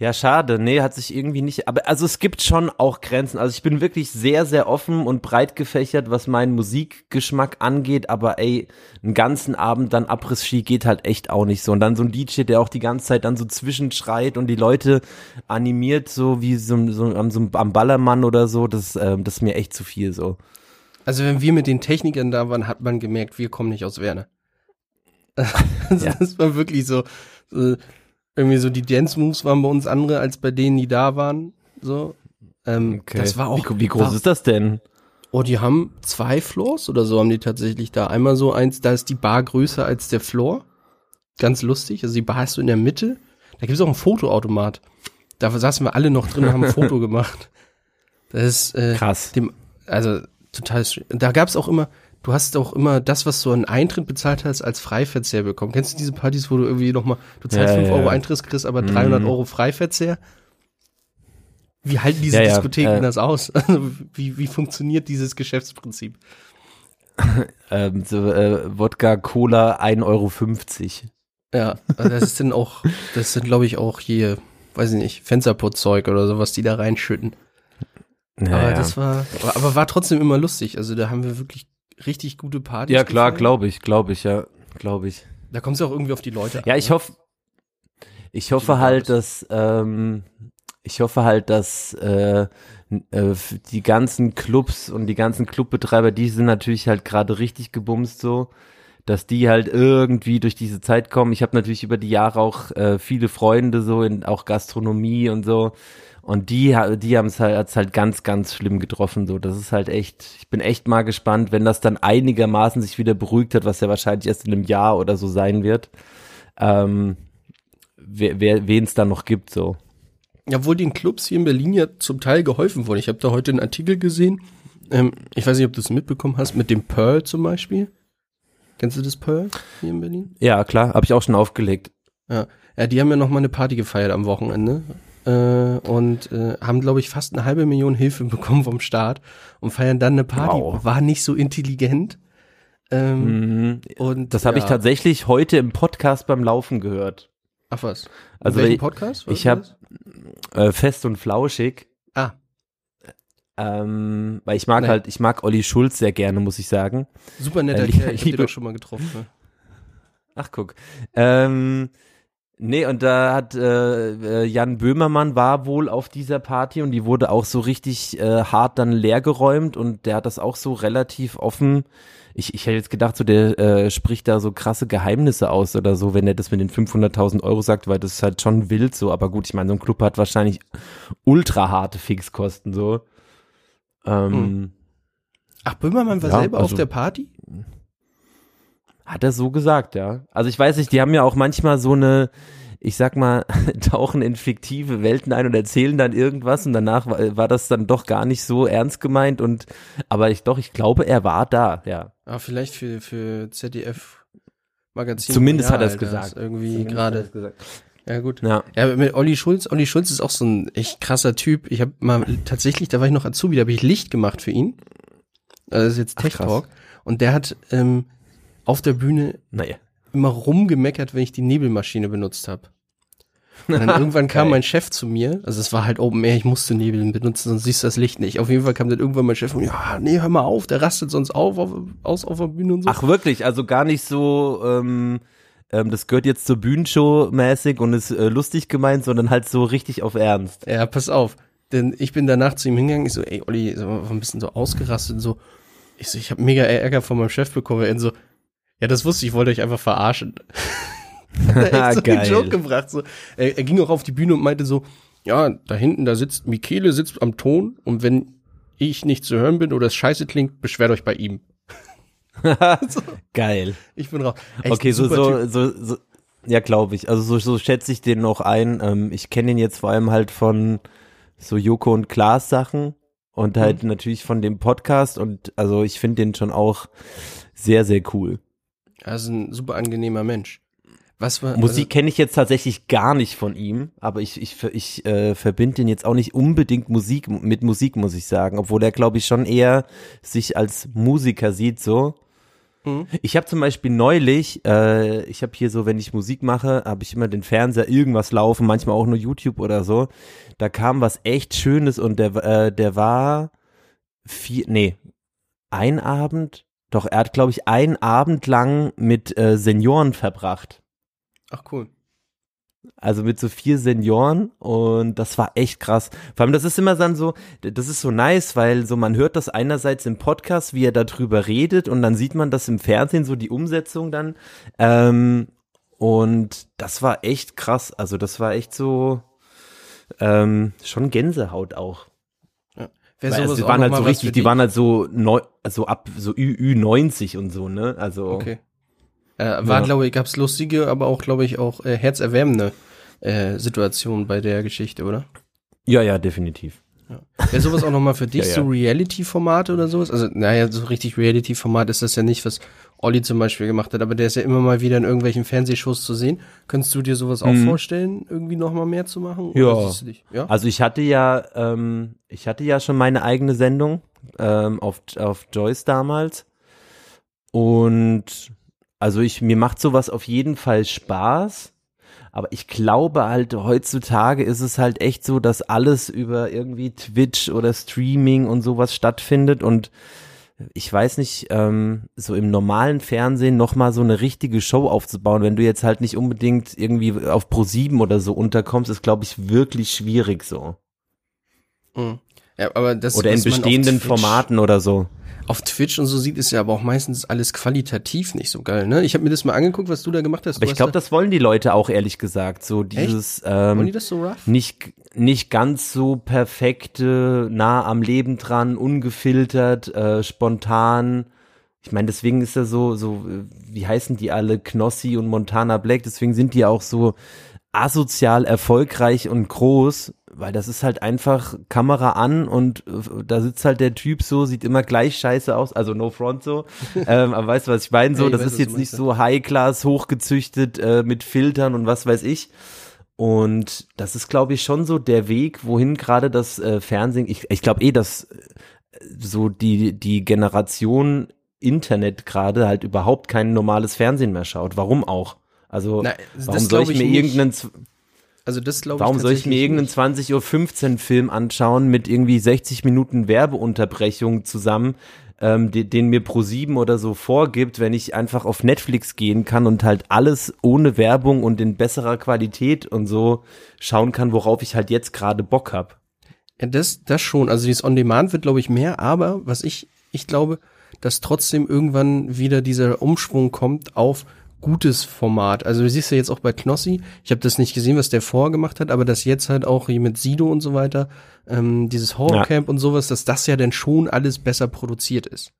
ja, schade. Nee, hat sich irgendwie nicht. Aber also es gibt schon auch Grenzen. Also ich bin wirklich sehr, sehr offen und breit gefächert, was meinen Musikgeschmack angeht. Aber ey, einen ganzen Abend dann Abriss-Ski geht halt echt auch nicht so. Und dann so ein DJ, der auch die ganze Zeit dann so zwischenschreit und die Leute animiert, so wie so, so, am, so am Ballermann oder so. Das, ähm, das ist mir echt zu viel so.
Also wenn wir mit den Technikern da waren, hat man gemerkt, wir kommen nicht aus Werne. Also
Ja.
Das war wirklich so, so, irgendwie so die Dance Moves waren bei uns andere als bei denen, die da waren. So, ähm, das war auch.
Wie, wie groß
war,
ist das denn?
Oh, die haben zwei Floors oder so haben die tatsächlich da. Einmal so eins, da ist die Bar größer als der Floor. Ganz lustig. Also die Bar ist so in der Mitte. Da gibt es auch einen Fotoautomat. Da saßen wir alle noch drin und haben ein Foto gemacht. Das ist äh,
Krass.
dem, also total. Da gab's auch immer, du hast auch immer das, was du an Eintritt bezahlt hast, als Freiverzehr bekommen. Kennst du diese Partys, wo du irgendwie nochmal, du zahlst
Ja,
5
ja,
Euro
ja.
Eintritt, kriegst aber 300
Mhm.
Euro Freiverzehr? Wie halten diese Diskotheken
äh,
das aus? Also wie, wie funktioniert dieses Geschäftsprinzip?
Ähm, so, äh, Wodka, Cola, 1,50 Euro.
Ja, also das ist dann auch, das sind glaube ich auch hier, weiß ich nicht, Fensterputzzeug oder so, was die da reinschütten. Aber
Naja.
das war, aber, aber war trotzdem immer lustig. Also da haben wir wirklich richtig gute Partys.
Ja, klar, glaube ich, glaube ich, ja, glaube ich.
Da kommst du auch irgendwie auf die Leute
Ja,
an,
ich
ne?
hoffe, ich hoffe halt, dass, ähm, ich hoffe halt, dass äh, äh, die ganzen Clubs und die ganzen Clubbetreiber, die sind natürlich halt gerade richtig gebumst so, dass die halt irgendwie durch diese Zeit kommen. Ich habe natürlich über die Jahre auch äh, viele Freunde so in auch Gastronomie und so. Und die, die haben es halt, halt ganz, ganz schlimm getroffen. So, das ist halt echt. Ich bin echt mal gespannt, wenn das dann einigermaßen sich wieder beruhigt hat, was ja wahrscheinlich erst in einem Jahr oder so sein wird. Ähm, wer, wer wen es dann noch gibt, so.
Ja, obwohl den Clubs hier in Berlin ja zum Teil geholfen wurde. Ich habe da heute einen Artikel gesehen. Ähm, ich weiß nicht, ob du es mitbekommen hast, mit dem Pearl zum Beispiel. Kennst du das Pearl hier in Berlin?
Ja, klar, habe ich auch schon aufgelegt.
Ja, ja die haben ja noch mal eine Party gefeiert am Wochenende. Äh, und äh, haben, glaube ich, fast eine halbe Million Hilfe bekommen vom Staat und feiern dann eine Party.
Wow.
War nicht so intelligent. Ähm,
Mhm.
und
Das habe ich
ja.
tatsächlich heute im Podcast beim Laufen gehört.
Ach was.
Also
welchem
ich-
Podcast? Was
ich
war
hab-
das?
Äh, fest und flauschig.
Ah,
Ähm, weil ich mag
Nee.
halt, ich mag Olli Schulz sehr gerne, muss ich sagen.
super netter
Äh,
Kerl. Ich hab den
liebe-
doch schon mal getroffen. Ne?
Ach, guck. Ähm, nee, und da hat äh, äh, Jan Böhmermann war wohl auf dieser Party und die wurde auch so richtig äh, hart dann leergeräumt und der hat das auch so relativ offen. Ich, ich hätte jetzt gedacht, so der äh, spricht da so krasse Geheimnisse aus oder so, wenn er das mit den 500.000 Euro sagt, weil das ist halt schon wild so. Aber gut, ich meine, so ein Club hat wahrscheinlich ultra harte Fixkosten so. Ähm,
Hm. Ach, Böhmermann war
Ja,
selber auf
also-
der Party?
Hat er so gesagt, ja. Also ich weiß nicht, die haben ja auch manchmal so eine, ich sag mal, tauchen in fiktive Welten ein und erzählen dann irgendwas und danach war, war das dann doch gar nicht so ernst gemeint und aber ich doch, ich glaube, er war da, ja.
Ah, vielleicht für, für ZDF Magazin.
Zumindest hat
Royal,
er es gesagt.
Irgendwie
hat er
gerade. Ja, gut. Ja. ja, mit Olli Schulz, Olli Schulz ist auch so ein echt krasser Typ. Ich habe mal tatsächlich, da war ich noch Azubi, da habe ich Licht gemacht für ihn. Also das ist jetzt Tech Talk. Und der hat ähm, auf der Bühne naja. immer rumgemeckert, wenn ich die Nebelmaschine benutzt habe. Und dann irgendwann kam mein Chef zu mir, also es war halt Open Air, ich musste Nebel benutzen, sonst siehst du das Licht nicht. Auf jeden Fall kam dann irgendwann mein Chef und ja, nee, hör mal auf, der rastet sonst auf, auf aus auf der Bühne und so.
Ach wirklich, also gar nicht so, ähm, ähm, das gehört jetzt zur Bühnenshow mäßig und ist äh, lustig gemeint, sondern halt so richtig auf Ernst.
Ja, pass auf. Denn ich bin danach zu ihm hingegangen, ich so, ey Olli, so ein bisschen so ausgerastet und so. Ich so, ich habe mega Ärger von meinem Chef bekommen. Er so, ja, das wusste ich, ich wollte euch einfach verarschen. hat er echt so Geil. einen Joke gebracht. So. Er, er ging auch auf die Bühne und meinte so, ja, da hinten, da sitzt, Michele sitzt am Ton und wenn ich nicht zu hören bin oder es scheiße klingt, beschwert euch bei ihm.
so. Geil.
Ich bin raus.
Echt okay, so, so, so, so, ja, glaube ich. Also so, so schätze ich den noch ein. Ähm, ich kenne ihn jetzt vor allem halt von so Joko und Klaas Sachen und halt mhm. natürlich von dem Podcast und also ich finde den schon auch sehr, sehr cool.
Er ist ein super angenehmer Mensch.
Was war, Musik also, kenne ich jetzt tatsächlich gar nicht von ihm, aber ich, ich, ich äh, verbinde den jetzt auch nicht unbedingt Musik mit Musik, muss ich sagen, obwohl er, glaube ich, schon eher sich als Musiker sieht, so. Mhm. Ich habe zum Beispiel neulich, äh, ich habe hier so, wenn ich Musik mache, habe ich immer den Fernseher irgendwas laufen, manchmal auch nur YouTube oder so. Da kam was echt Schönes und der, äh, der war vier, nee, ein Abend, doch er hat, glaube ich, einen Abend lang mit äh, Senioren verbracht.
Ach cool.
Also mit so vier Senioren und das war echt krass. Vor allem, das ist immer dann so, das ist so nice, weil so man hört das einerseits im Podcast, wie er darüber redet und dann sieht man das im Fernsehen, so die Umsetzung dann. Ähm, und das war echt krass. Also das war echt so ähm, schon Gänsehaut auch.
Ja.
Weil, also, die waren halt so richtig, die waren halt so neu, also ab so Ü, Ü90 und so, ne? Also
okay. Äh, war, ja. glaube ich, gab's lustige, aber auch, glaube ich, auch äh, herzerwärmende äh, Situationen bei der Geschichte, oder?
Ja, ja, definitiv.
Ja. Wäre sowas auch nochmal für dich, ja, ja. so Reality-Formate oder sowas? Also, naja, so richtig Reality-Format ist das ja nicht, was Olli zum Beispiel gemacht hat, aber der ist ja immer mal wieder in irgendwelchen Fernsehshows zu sehen. Könntest du dir sowas auch mhm. vorstellen, irgendwie nochmal mehr zu machen?
Ja. ja. Also ich hatte ja, ähm, ich hatte ja schon meine eigene Sendung ähm, auf, auf Joyce damals. Und also ich, mir macht sowas auf jeden Fall Spaß. Aber ich glaube halt, heutzutage ist es halt echt so, dass alles über irgendwie Twitch oder Streaming und sowas stattfindet und ich weiß nicht, ähm, so im normalen Fernsehen nochmal so eine richtige Show aufzubauen, wenn du jetzt halt nicht unbedingt irgendwie auf Pro 7 oder so unterkommst, ist, glaube ich, wirklich schwierig so.
Mhm. Ja, aber das,
oder in bestehenden Formaten oder so
auf Twitch und so sieht es ja aber auch meistens alles qualitativ nicht so geil, ne? Ich habe mir das mal angeguckt, was du da gemacht hast.
Aber ich glaube, da das wollen die Leute auch ehrlich gesagt, so dieses ähm, wollen die das so rough? nicht nicht ganz so perfekte, nah am Leben dran, ungefiltert, äh, spontan. Ich meine, deswegen ist er so so wie heißen die alle Knossi und Montana Black, deswegen sind die auch so asozial erfolgreich und groß, weil das ist halt einfach Kamera an und äh, da sitzt halt der Typ so, sieht immer gleich scheiße aus, also no front so. ähm, aber weißt du, was ich meine? So, hey, das weiß, ist jetzt nicht so High-Class, hochgezüchtet äh, mit Filtern und was weiß ich. Und das ist, glaube ich, schon so der Weg, wohin gerade das äh, Fernsehen, ich, ich glaube eh, dass äh, so die, die Generation Internet gerade halt überhaupt kein normales Fernsehen mehr schaut. Warum auch? Also, Na, warum soll ich, ich mir nicht. irgendeinen
also das glaube
ich Warum soll ich mir irgendeinen 20.15 Uhr Film anschauen mit irgendwie 60 Minuten Werbeunterbrechung zusammen, ähm, den, den mir Pro7 oder so vorgibt, wenn ich einfach auf Netflix gehen kann und halt alles ohne Werbung und in besserer Qualität und so schauen kann, worauf ich halt jetzt gerade Bock hab.
Ja, das, das schon. Also dieses On-Demand wird, glaube ich, mehr, aber was ich, ich glaube, dass trotzdem irgendwann wieder dieser Umschwung kommt auf gutes Format. Also du siehst ja jetzt auch bei Knossi, ich habe das nicht gesehen, was der vorher gemacht hat, aber dass jetzt halt auch hier mit Sido und so weiter, ähm, dieses Horrorcamp ja. und sowas, dass das ja dann schon alles besser produziert ist.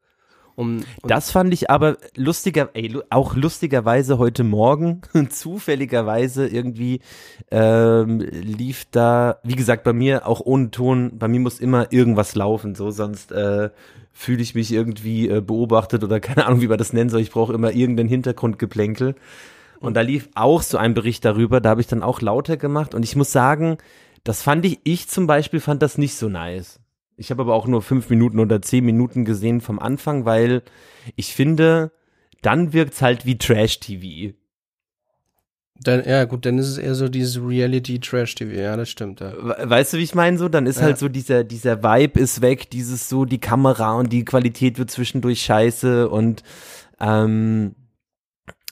Um, das fand ich aber lustiger, ey, auch lustigerweise heute Morgen, zufälligerweise irgendwie ähm, lief da, wie gesagt, bei mir auch ohne Ton, bei mir muss immer irgendwas laufen, so sonst äh, fühle ich mich irgendwie äh, beobachtet oder keine Ahnung, wie man das nennen soll. Ich brauche immer irgendeinen Hintergrundgeplänkel. Und da lief auch so ein Bericht darüber, da habe ich dann auch lauter gemacht und ich muss sagen, das fand ich, ich zum Beispiel fand das nicht so nice. Ich habe aber auch nur fünf Minuten oder zehn Minuten gesehen vom Anfang, weil ich finde, dann wirkt's halt wie Trash-TV.
Dann, ja, gut, dann ist es eher so dieses Reality-Trash-TV, ja, das stimmt, ja.
Weißt du, wie ich meine? So, dann ist ja. halt so dieser, dieser Vibe ist weg, dieses so, die Kamera und die Qualität wird zwischendurch scheiße und ähm,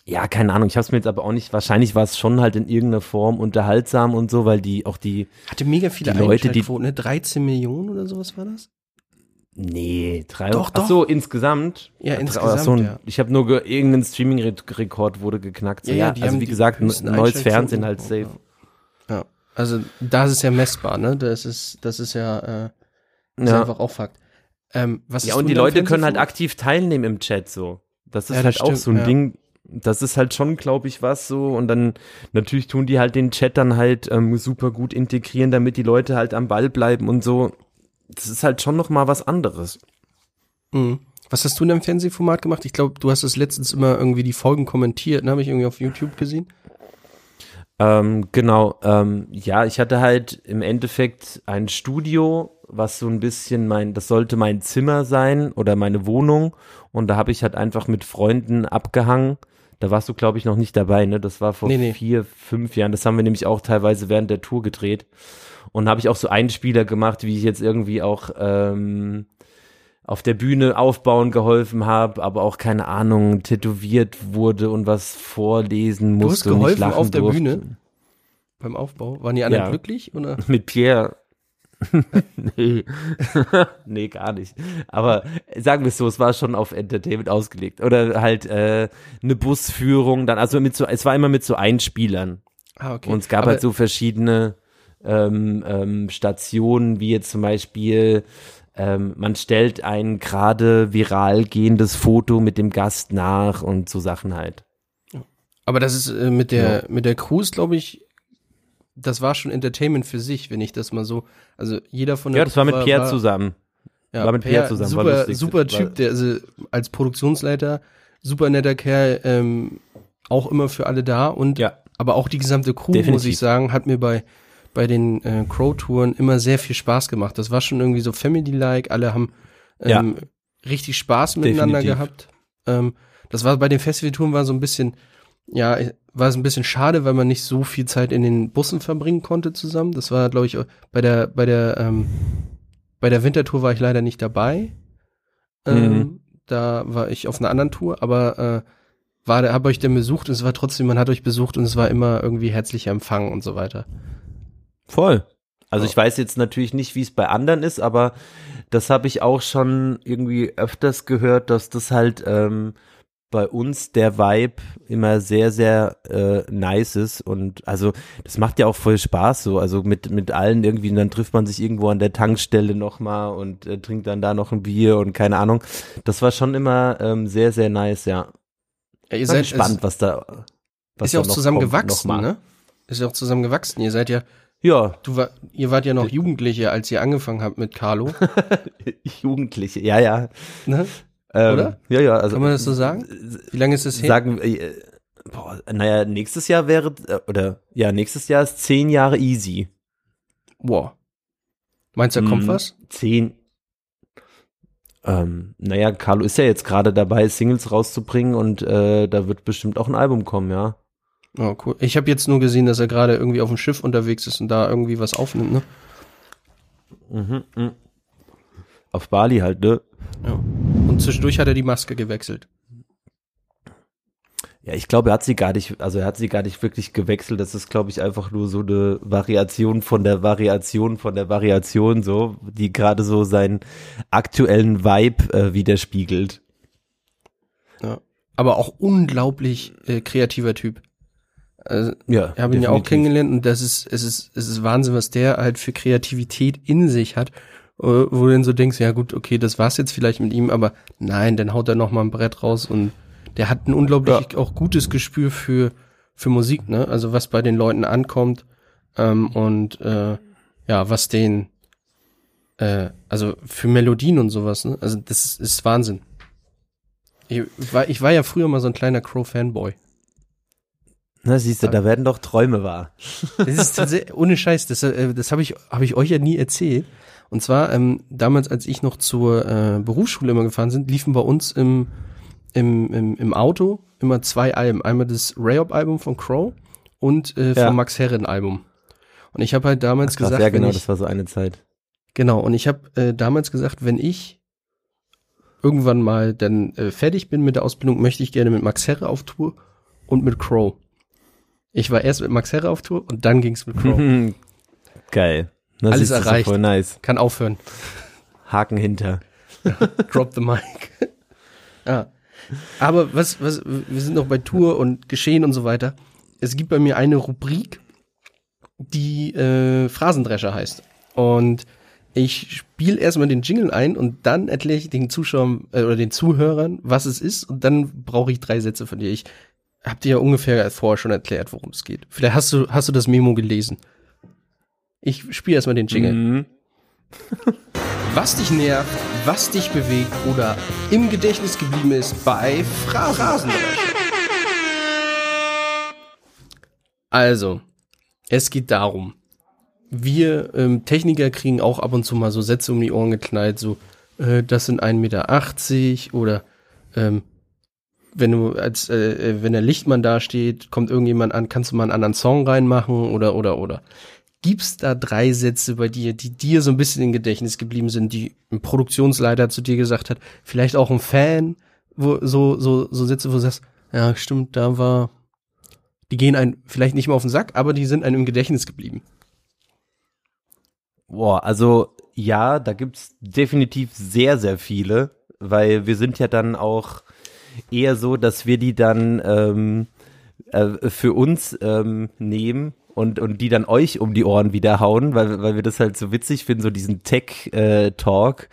ja, keine Ahnung, ich hab's mir jetzt aber auch nicht, wahrscheinlich war es schon halt in irgendeiner Form unterhaltsam und so, weil die auch die
Hatte mega viele
die Leute, die
ne? 13 Millionen oder sowas war das?
Nee, drei
doch,
Ach so, insgesamt.
Ja, insgesamt.
So,
ja.
Ich habe nur irgendein Streaming-Rekord wurde geknackt. So,
ja,
ja, also wie gesagt, neues Fernsehen halt safe.
Ja. also da ist es ja messbar, ne? Das ist, das ist ja, äh, ist ja. einfach auch Fakt. Ähm, was
ja, und die Leute können halt aktiv teilnehmen im Chat so. Das ist ja, halt das auch so ein Ding. Das ist halt schon, glaube ich, was so. Und dann natürlich tun die halt den Chat dann halt ähm, super gut integrieren, damit die Leute halt am Ball bleiben und so das ist halt schon noch mal was anderes.
Mhm. Was hast du in deinem Fernsehformat gemacht? Ich glaube, du hast es letztens immer irgendwie die Folgen kommentiert, ne? Habe ich irgendwie auf YouTube gesehen.
Ähm, genau, ähm, ja, ich hatte halt im Endeffekt ein Studio, was so ein bisschen mein, das sollte mein Zimmer sein oder meine Wohnung und da habe ich halt einfach mit Freunden abgehangen. Da warst du, glaube ich, noch nicht dabei, ne? Das war vor nee, nee. vier, fünf Jahren. Das haben wir nämlich auch teilweise während der Tour gedreht. Und habe ich auch so Einspieler gemacht, wie ich jetzt irgendwie auch ähm, auf der Bühne aufbauen geholfen habe, aber auch keine Ahnung tätowiert wurde und was vorlesen musste.
Du hast geholfen
auf
der
durfte.
Bühne beim Aufbau. Waren die anderen
Ja.
glücklich oder?
Mit Pierre. nee. nee, gar nicht. Aber sagen wir es so, es war schon auf Entertainment ausgelegt. Oder halt äh, eine Busführung, dann, also mit so, es war immer mit so Einspielern.
Ah, okay.
Und es gab
Aber
halt so verschiedene ähm, ähm, Stationen, wie jetzt zum Beispiel, ähm, man stellt ein gerade viral gehendes Foto mit dem Gast nach und so Sachen halt.
Aber das ist äh, mit der mit der Cruise, glaube ich, das war schon Entertainment für sich, wenn ich das mal so. Also jeder von der
Ja, das war mit Pierre
war,
zusammen.
Ja,
war mit Pierre zusammen, war
Super, super Typ, der also als Produktionsleiter super netter Kerl, ähm, auch immer für alle da und
Ja.
aber auch die gesamte Crew, muss
Definitiv.
ich sagen, hat mir bei bei den äh, Crow-Touren immer sehr viel Spaß gemacht. Das war schon irgendwie so Family-like, alle haben ähm, richtig Spaß miteinander
Definitiv.
gehabt. Ähm, das war bei den Festivaltouren war so ein bisschen, ja, war es ein bisschen schade, weil man nicht so viel Zeit in den Bussen verbringen konnte zusammen. Das war, glaube ich, bei der, bei der, ähm, bei der Wintertour war ich leider nicht dabei. Ähm,
Mhm.
Da war ich auf einer anderen Tour, aber äh, war, habe euch denn besucht und es war trotzdem, man hat euch besucht und es war immer irgendwie herzlicher Empfang und so weiter.
Voll. Also
Ja.
ich weiß jetzt natürlich nicht, wie es bei anderen ist, aber das habe ich auch schon irgendwie öfters gehört, dass das halt ähm, bei uns der Vibe immer sehr, sehr äh, nice ist und also das macht ja auch voll Spaß so, also mit, mit allen irgendwie und dann trifft man sich irgendwo an der Tankstelle nochmal und äh, trinkt dann da noch ein Bier und keine Ahnung. Das war schon immer ähm, sehr, sehr nice, ja.
Ja, ihr seid
gespannt, was da was
ist ja auch
noch
zusammen
kommt
gewachsen,
nochmal.
ne? Ist ja auch zusammen gewachsen. Ihr seid ja,
Ja,
du war, ihr wart ja noch Jugendliche, als ihr angefangen habt mit Carlo,
Jugendliche, ja, ja.
ne?
Ähm,
Oder?
Ja, ja. Also,
Kann man das so sagen? Wie lange ist das her?
Sagen, äh, boah, naja, nächstes Jahr wäre, äh, oder, ja, nächstes Jahr ist zehn Jahre easy.
Wow. Meinst du, da kommt
Mhm.
was?
Zehn. Ähm, naja, Carlo ist ja jetzt gerade dabei, Singles rauszubringen und äh, da wird bestimmt auch ein Album kommen, ja.
Oh, cool. Ich habe jetzt nur gesehen, dass er gerade irgendwie auf dem Schiff unterwegs ist und da irgendwie was aufnimmt, ne?
Mhm, mhm. Auf Bali halt, ne?
Ja. Und zwischendurch hat er die Maske gewechselt.
Ja, ich glaube, er hat sie gar nicht, also er hat sie gar nicht wirklich gewechselt. Das ist, glaube ich, einfach nur so eine Variation von der Variation von der Variation, so, die gerade so seinen aktuellen Vibe äh, widerspiegelt.
Ja. Aber auch unglaublich äh, kreativer Typ. Also,
Ja,
ich habe ihn ja auch kennengelernt und das ist, es ist, es ist Wahnsinn, was der halt für Kreativität in sich hat, wo du dann so denkst, ja gut, okay, das war's jetzt vielleicht mit ihm, aber nein, dann haut er noch mal ein Brett raus und der hat ein unglaublich auch gutes Gespür für für Musik, ne? Also was bei den Leuten ankommt ähm, und äh, ja, was den äh, also für Melodien und sowas, ne? Also das ist, ist Wahnsinn. Ich war, ich war ja früher mal so ein kleiner Crow-Fanboy.
Na, siehst du, da werden doch Träume wahr.
Das ist tatsächlich, ohne Scheiß, das, äh, das habe ich, hab ich euch ja nie erzählt. Und zwar, ähm, damals, als ich noch zur äh, Berufsschule immer gefahren sind, liefen bei uns im, im, im, im Auto immer zwei Alben. Einmal das Rayop-Album von Crow und äh,
Ja.
vom Max Herren-Album. Und ich habe halt damals
Krass,
gesagt,
ja, genau,
wenn ich,
das war so eine Zeit.
Genau, und ich habe äh, damals gesagt, wenn ich irgendwann mal dann äh, fertig bin mit der Ausbildung, möchte ich gerne mit Max Herre auf Tour und mit Crow. Ich war erst mit Max Herre auf Tour und dann ging's mit Crow.
Geil. Das
Alles erreicht.
Voll nice.
Kann aufhören.
Haken hinter.
Drop the mic. ja. Aber was, was, wir sind noch bei Tour und Geschehen und so weiter. Es gibt bei mir eine Rubrik, die äh, Phrasendrescher heißt. Und ich spiele erstmal den Jingle ein und dann erkläre ich den Zuschauern äh, oder den Zuhörern, was es ist. Und dann brauche ich drei Sätze von dir. Ich hab dir ja ungefähr vorher schon erklärt, worum es geht. Vielleicht hast du, hast du das Memo gelesen. Ich spiele erstmal den Jingle.
Mhm.
Was dich nervt, was dich bewegt oder im Gedächtnis geblieben ist bei Phrasendresch. Also, es geht darum, wir ähm, Techniker kriegen auch ab und zu mal so Sätze um die Ohren geknallt, so, äh, das sind 1,80 Meter oder ähm, wenn du als äh, wenn der Lichtmann da steht, kommt irgendjemand an, kannst du mal einen anderen Song reinmachen oder oder oder. Gibt's da drei Sätze bei dir, die dir so ein bisschen im Gedächtnis geblieben sind, die ein Produktionsleiter zu dir gesagt hat, vielleicht auch ein Fan, wo so so so Sätze, wo du sagst, ja, stimmt, da war die gehen ein vielleicht nicht mehr auf den Sack, aber die sind einem im Gedächtnis geblieben.
Boah, also ja, da gibt's definitiv sehr, sehr viele, weil wir sind ja dann auch eher so, dass wir die dann ähm, äh, für uns ähm, nehmen und, und die dann euch um die Ohren wieder hauen, weil, weil wir das halt so witzig finden, so diesen Tech-Talk.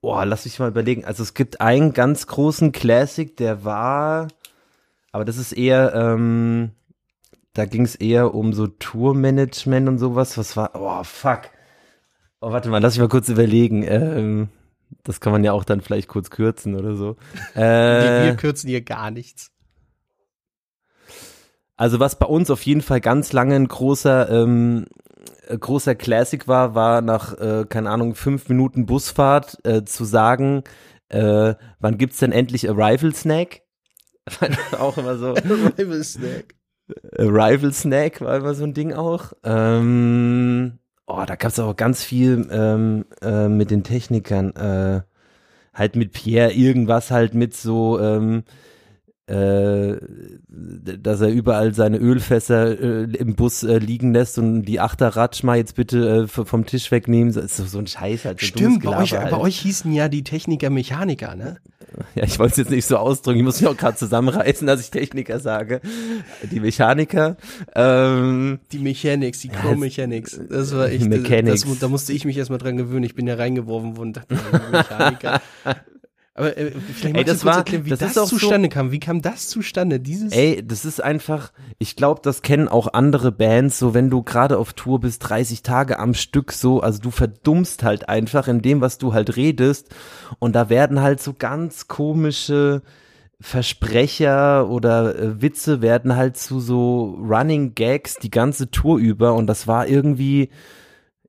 Boah, lass mich mal überlegen. Also es gibt einen ganz großen Classic, der war, aber das ist eher, ähm, da ging es eher um so Tourmanagement und sowas. Was war, oh fuck. Oh, warte mal, lass mich mal kurz überlegen. Ähm, das kann man ja auch dann vielleicht kurz kürzen oder so.
Wir,
Äh,
wir kürzen hier gar nichts.
also was bei uns auf jeden Fall ganz lange ein großer, ähm, äh, großer Classic war, war nach, äh, keine Ahnung, fünf Minuten Busfahrt äh, zu sagen, äh, wann gibt's denn endlich Arrival Snack? auch immer so.
Rival Snack.
Arrival Snack war immer so ein Ding auch. Ähm, oh, da gab's auch ganz viel ähm, äh, mit den Technikern. Äh, halt mit Pierre irgendwas halt mit so, ähm, äh, dass er überall seine Ölfässer äh, im Bus äh, liegen lässt und die Achterratsch mal jetzt bitte äh, vom Tisch wegnehmen. So, ist so, so ein Scheiß halt. So
Stimmt, bei euch,
halt.
bei euch hießen ja die Techniker Mechaniker, ne?
Ja, ich wollte es jetzt nicht so ausdrücken. Ich muss mich auch gerade zusammenreißen, dass ich Techniker sage. Die Mechaniker. Ähm,
Die Mechanics, die
Ja,
Crow
es-
Mechanics. Das war echt,
Mechanics.
Das, da musste ich mich erstmal dran gewöhnen. Ich bin ja reingeworfen worden, dachte, ja, Mechaniker. Aber äh, vielleicht
Ey, das war-
erklären, wie
das
das,
auch so-
zustande kam. Wie kam das zustande? Dieses
Ey, das ist einfach, ich glaube, das kennen auch andere Bands, so wenn du gerade auf Tour bist, 30 Tage am Stück so, also du verdummst halt einfach in dem, was du halt redest und da werden halt so ganz komische Versprecher oder äh, Witze werden halt zu so Running Gags die ganze Tour über und das war irgendwie,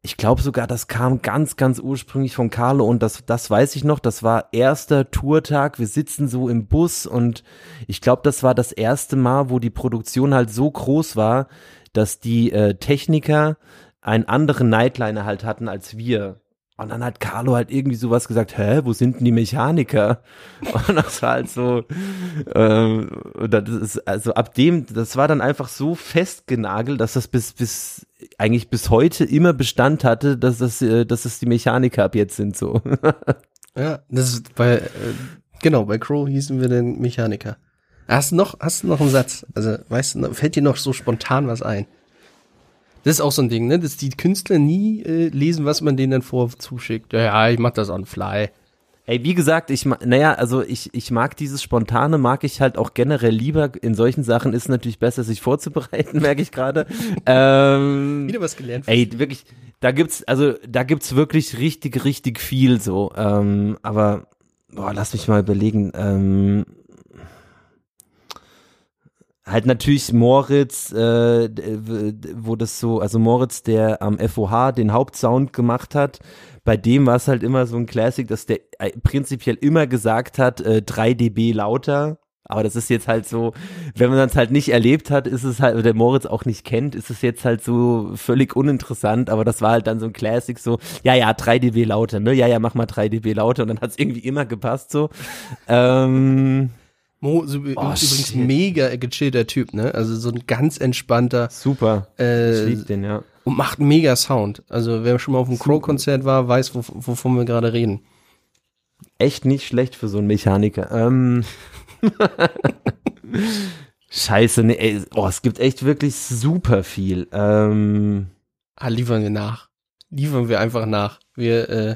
ich glaube sogar, das kam ganz, ganz ursprünglich von Carlo und das, das weiß ich noch, das war erster Tourtag, wir sitzen so im Bus und ich glaube, das war das erste Mal, wo die Produktion halt so groß war, dass die äh, Techniker einen anderen Nightliner halt hatten als wir. Und dann hat Carlo halt irgendwie sowas gesagt, hä, wo sind denn die Mechaniker? Und das war halt so, ähm, das ist, also ab dem, das war dann einfach so festgenagelt, dass das bis, bis, eigentlich bis heute immer Bestand hatte, dass das, äh, dass es die Mechaniker ab jetzt sind, so.
Ja, das ist bei, äh, genau, bei Crow hießen wir den Mechaniker. Hast du noch, hast du noch einen Satz? Also, weißt du, fällt dir noch so spontan was ein? Das ist auch so ein Ding, ne, dass die Künstler nie äh, lesen, was man denen dann vor zuschickt. Ja, ja, ich mach das on fly.
Ey, wie gesagt, ich, naja, also ich, ich mag dieses Spontane, mag ich halt auch generell lieber. In solchen Sachen ist es natürlich besser, sich vorzubereiten, merke ich gerade. ähm,
Wieder was gelernt.
Ey, wirklich, da gibt's, also da gibt's wirklich richtig, richtig viel so. Ähm, aber, boah, lass mich mal überlegen. Ähm, halt natürlich Moritz, äh, wo das so, also Moritz, der am FOH den Hauptsound gemacht hat, bei dem war es halt immer so ein Classic, dass der äh, prinzipiell immer gesagt hat, äh, 3 dB lauter. Aber das ist jetzt halt so, wenn man das halt nicht erlebt hat, ist es halt, oder der Moritz auch nicht kennt, ist es jetzt halt so völlig uninteressant. Aber das war halt dann so ein Classic, so, ja, ja, 3 dB lauter, ne? Ja, ja, mach mal 3 dB lauter. Und dann hat es irgendwie immer gepasst so. ähm,
Mo ist übrigens shit. mega gechillter Typ, ne? Also so ein ganz entspannter.
Super.
Äh, ich lieb den, ja. Und macht mega Sound. Also wer schon mal auf einem Crow-Konzert war, weiß, wo, wovon wir gerade reden.
Echt nicht schlecht für so einen Mechaniker. Ähm. Scheiße, ne, ey, oh, es gibt echt wirklich super viel. Ähm.
Ah, liefern wir nach. Liefern wir einfach nach. Wir, äh,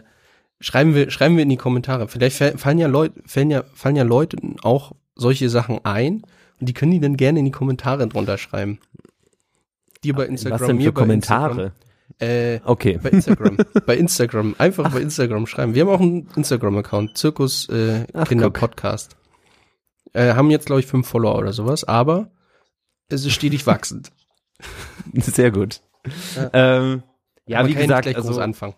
schreiben wir, schreiben wir in die Kommentare. Vielleicht fallen ja Leute, fallen ja, fallen ja Leute auch solche Sachen ein und die können die dann gerne in die Kommentare drunter schreiben.
Dir bei Instagram, Was denn für mir Kommentare?
Äh, okay. Bei Instagram. bei Instagram. Einfach Ach. bei Instagram schreiben. Wir haben auch einen Instagram-Account, Zirkus äh, Ach, Kinder guck. Podcast. Äh, haben jetzt, glaube ich, fünf Follower oder sowas, aber es ist stetig wachsend.
Sehr gut.
Ja, ähm, ja wie gesagt, gleich also, anfangen.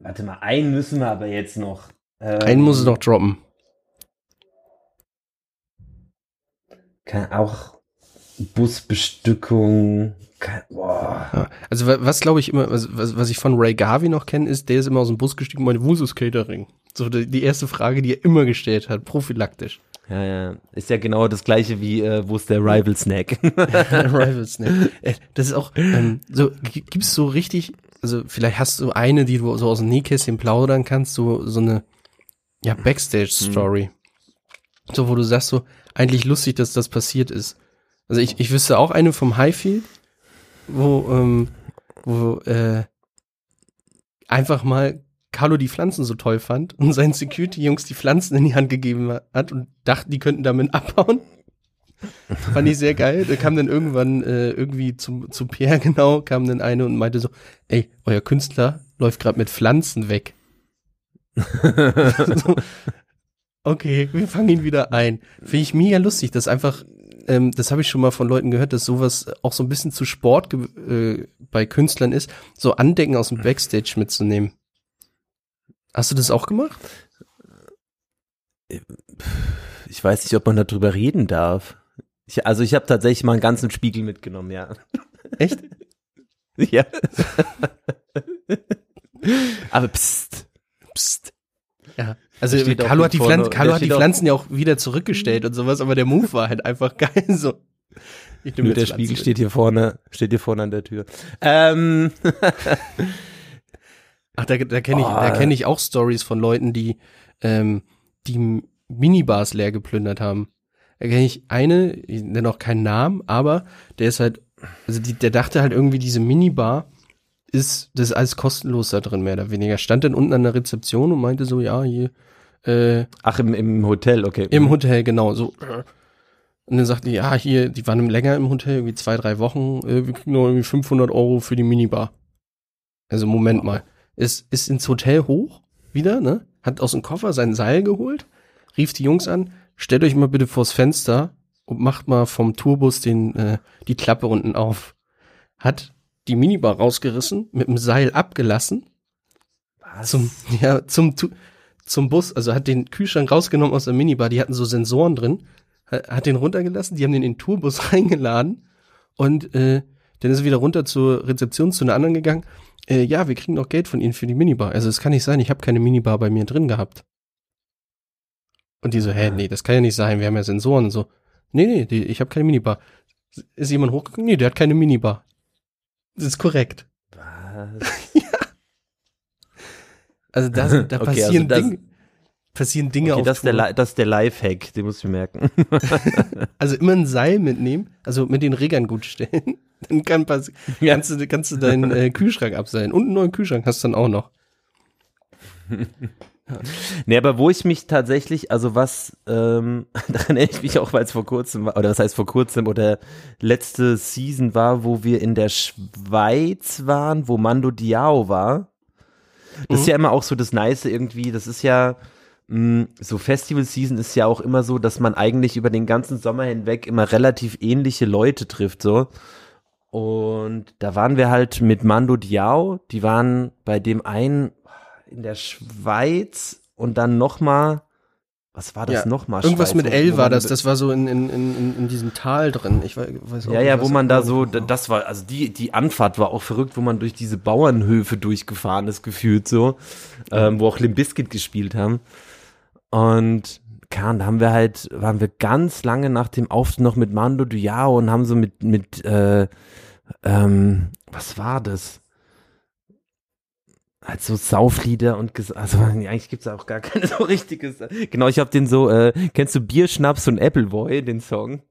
Warte mal, einen müssen wir aber jetzt noch.
Ähm, einen muss es noch droppen.
Kann auch Busbestückung. Kann, boah.
Also was glaube ich immer, was, was ich von Ray Garvey noch kenne, ist, der ist immer aus dem Bus gestiegen, meine wo ist das Catering? So die, die erste Frage, die er immer gestellt hat, prophylaktisch.
Ja, ja. Ist ja genau das gleiche wie, äh, wo ist der Rival Snack?
Rival Snack. Äh, das ist auch, ähm, so, gibt's so richtig, also vielleicht hast du eine, die du so aus dem Nähkästchen plaudern kannst, so, so eine, ja, Backstage-Story. Hm. So, wo du sagst so, eigentlich lustig, dass das passiert ist. Also ich, ich wüsste auch eine vom Highfield, wo, ähm, wo äh, einfach mal Carlo die Pflanzen so toll fand und seinen Security-Jungs die Pflanzen in die Hand gegeben hat und dachten, die könnten damit abbauen. Fand ich sehr geil. Da kam dann irgendwann äh, irgendwie zum, zu Pierre genau, kam dann eine und meinte so, ey, euer Künstler läuft gerade mit Pflanzen weg. so, okay, wir fangen ihn wieder ein. Finde ich mega lustig, dass einfach, ähm, das habe ich schon mal von Leuten gehört, dass sowas auch so ein bisschen zu Sport äh, bei Künstlern ist, so Andecken aus dem Backstage mitzunehmen. Hast du das auch gemacht?
Ich weiß nicht, ob man darüber reden darf. Ich, also ich habe tatsächlich mal einen ganzen Spiegel mitgenommen, ja.
Echt?
ja. Aber pst, pst.
Ja. Also Carlo hat die, Pflanzen, Carlo hat die Pflanzen ja auch wieder zurückgestellt und sowas, aber der Move war halt einfach geil. So.
Ich nehme der Spiegel mit. steht hier vorne, steht hier vorne an der Tür. Ähm.
Ach, da, da kenne ich, oh. da kenne ich auch Stories von Leuten, die ähm, die Minibars leer geplündert haben. Da kenne ich eine, ich nenne auch keinen Namen, aber der ist halt, also die, der dachte halt irgendwie, diese Minibar ist, das ist alles kostenlos da drin, mehr oder weniger. Stand dann unten an der Rezeption und meinte so, ja, hier,
äh, Ach, im, im Hotel, okay.
Im mhm. Hotel, genau, so. Und dann sagte die, ja, hier, die waren länger im Hotel, irgendwie zwei, drei Wochen, äh, wir kriegen noch irgendwie 500 Euro für die Minibar. Also, Moment mal. Ist, ist ins Hotel hoch, wieder, ne? Hat aus dem Koffer sein Seil geholt, rief die Jungs an, stellt euch mal bitte vors Fenster und macht mal vom Tourbus den, äh, die Klappe unten auf. Hat die Minibar rausgerissen, mit dem Seil abgelassen. Was? Zum, ja, zum, zum Bus, also hat den Kühlschrank rausgenommen aus der Minibar, die hatten so Sensoren drin, hat den runtergelassen, die haben den in den Tourbus reingeladen und äh, dann ist er wieder runter zur Rezeption zu einer anderen gegangen. Äh, ja, wir kriegen noch Geld von Ihnen für die Minibar. Also es kann nicht sein, ich habe keine Minibar bei mir drin gehabt. Und die so, hä, nee, das kann ja nicht sein, wir haben ja Sensoren und so. Nee, nee, die, ich habe keine Minibar. Ist jemand hochgegangen? Nee, der hat keine Minibar. Das ist korrekt. Was? ja. Also da, da okay, passieren also Dinge. Passieren Dinge okay,
auf das, Tour. Der, das ist der Lifehack, den muss ich merken.
also immer ein Seil mitnehmen, also mit den Regern gut stellen. Dann kann pass ja. kannst, du, kannst du deinen äh, Kühlschrank abseilen. Und einen neuen Kühlschrank hast du dann auch noch.
Ja. Nee, aber wo ich mich tatsächlich, also was, ähm, daran erinnere ich mich auch, weil es vor kurzem war, oder was heißt vor kurzem, oder letzte Season war, wo wir in der Schweiz waren, wo Mando Diao war. Das mhm. ist ja immer auch so das Nice irgendwie, das ist ja, mh, so Festival Season ist ja auch immer so, dass man eigentlich über den ganzen Sommer hinweg immer relativ ähnliche Leute trifft, so. Und da waren wir halt mit Mando Diao, die waren bei dem einen in der Schweiz und dann nochmal was war das ja, nochmal?
Irgendwas Schweiz, mit L war das, das war so in, in, in, in diesem Tal drin. Ich weiß
auch Ja, ja, wo man da so, das war, also die, die Anfahrt war auch verrückt, wo man durch diese Bauernhöfe durchgefahren ist, gefühlt so, ähm, wo auch Limbiskit gespielt haben. Und kann, da haben wir halt, waren wir ganz lange nach dem Auftritt noch mit Mando Diao und haben so mit, mit, äh, ähm, was war das? Halt so Sauflieder und Ges also eigentlich gibt's auch gar keine so richtiges. Genau, ich habe den so, äh, kennst du Bier, Schnaps und Appleboy, den Song?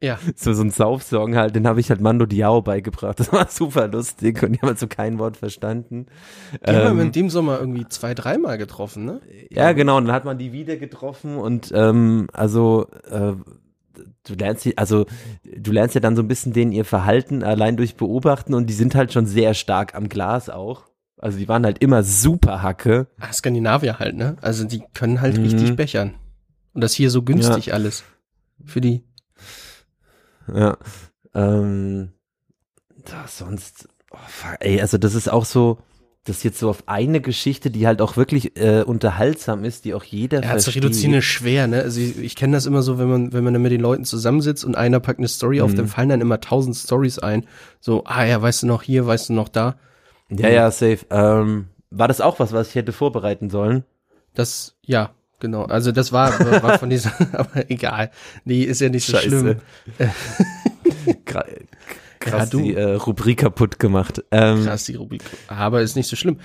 Ja.
So, so ein Saufsong halt, den habe ich halt Mando Diao beigebracht. Das war super lustig und die haben halt so kein Wort verstanden.
Die ähm, haben wir in dem Sommer irgendwie zwei, dreimal getroffen, ne?
Ja, genau, und dann hat man die wieder getroffen und ähm, also äh, du lernst sie, also du lernst ja dann so ein bisschen denen ihr Verhalten allein durch Beobachten und die sind halt schon sehr stark am Glas auch. Also die waren halt immer super Hacke.
Ah, Skandinavier halt, ne? Also die können halt mhm. richtig bechern. Und das hier so günstig ja. alles. Für die.
Ja. Ähm, da sonst, oh, fuck, ey, also das ist auch so, das jetzt so auf eine Geschichte, die halt auch wirklich äh, unterhaltsam ist, die auch jeder
ja, versteht. zu reduzieren ist schwer, ne? Also ich, ich kenne das immer so, wenn man, wenn man dann mit den Leuten zusammensitzt und einer packt eine Story mhm. auf, dann fallen dann immer tausend Stories ein. So, ah ja, weißt du noch hier, weißt du noch da.
Ja, ja, safe. Ähm, war das auch was, was ich hätte vorbereiten sollen?
Das, ja, genau. Also das war, war von dieser, aber egal. Nee, ist ja nicht so Scheiße. schlimm.
krass ja, die äh, Rubrik kaputt gemacht.
Ähm, krass, die Rubrik. Aber ist nicht so schlimm.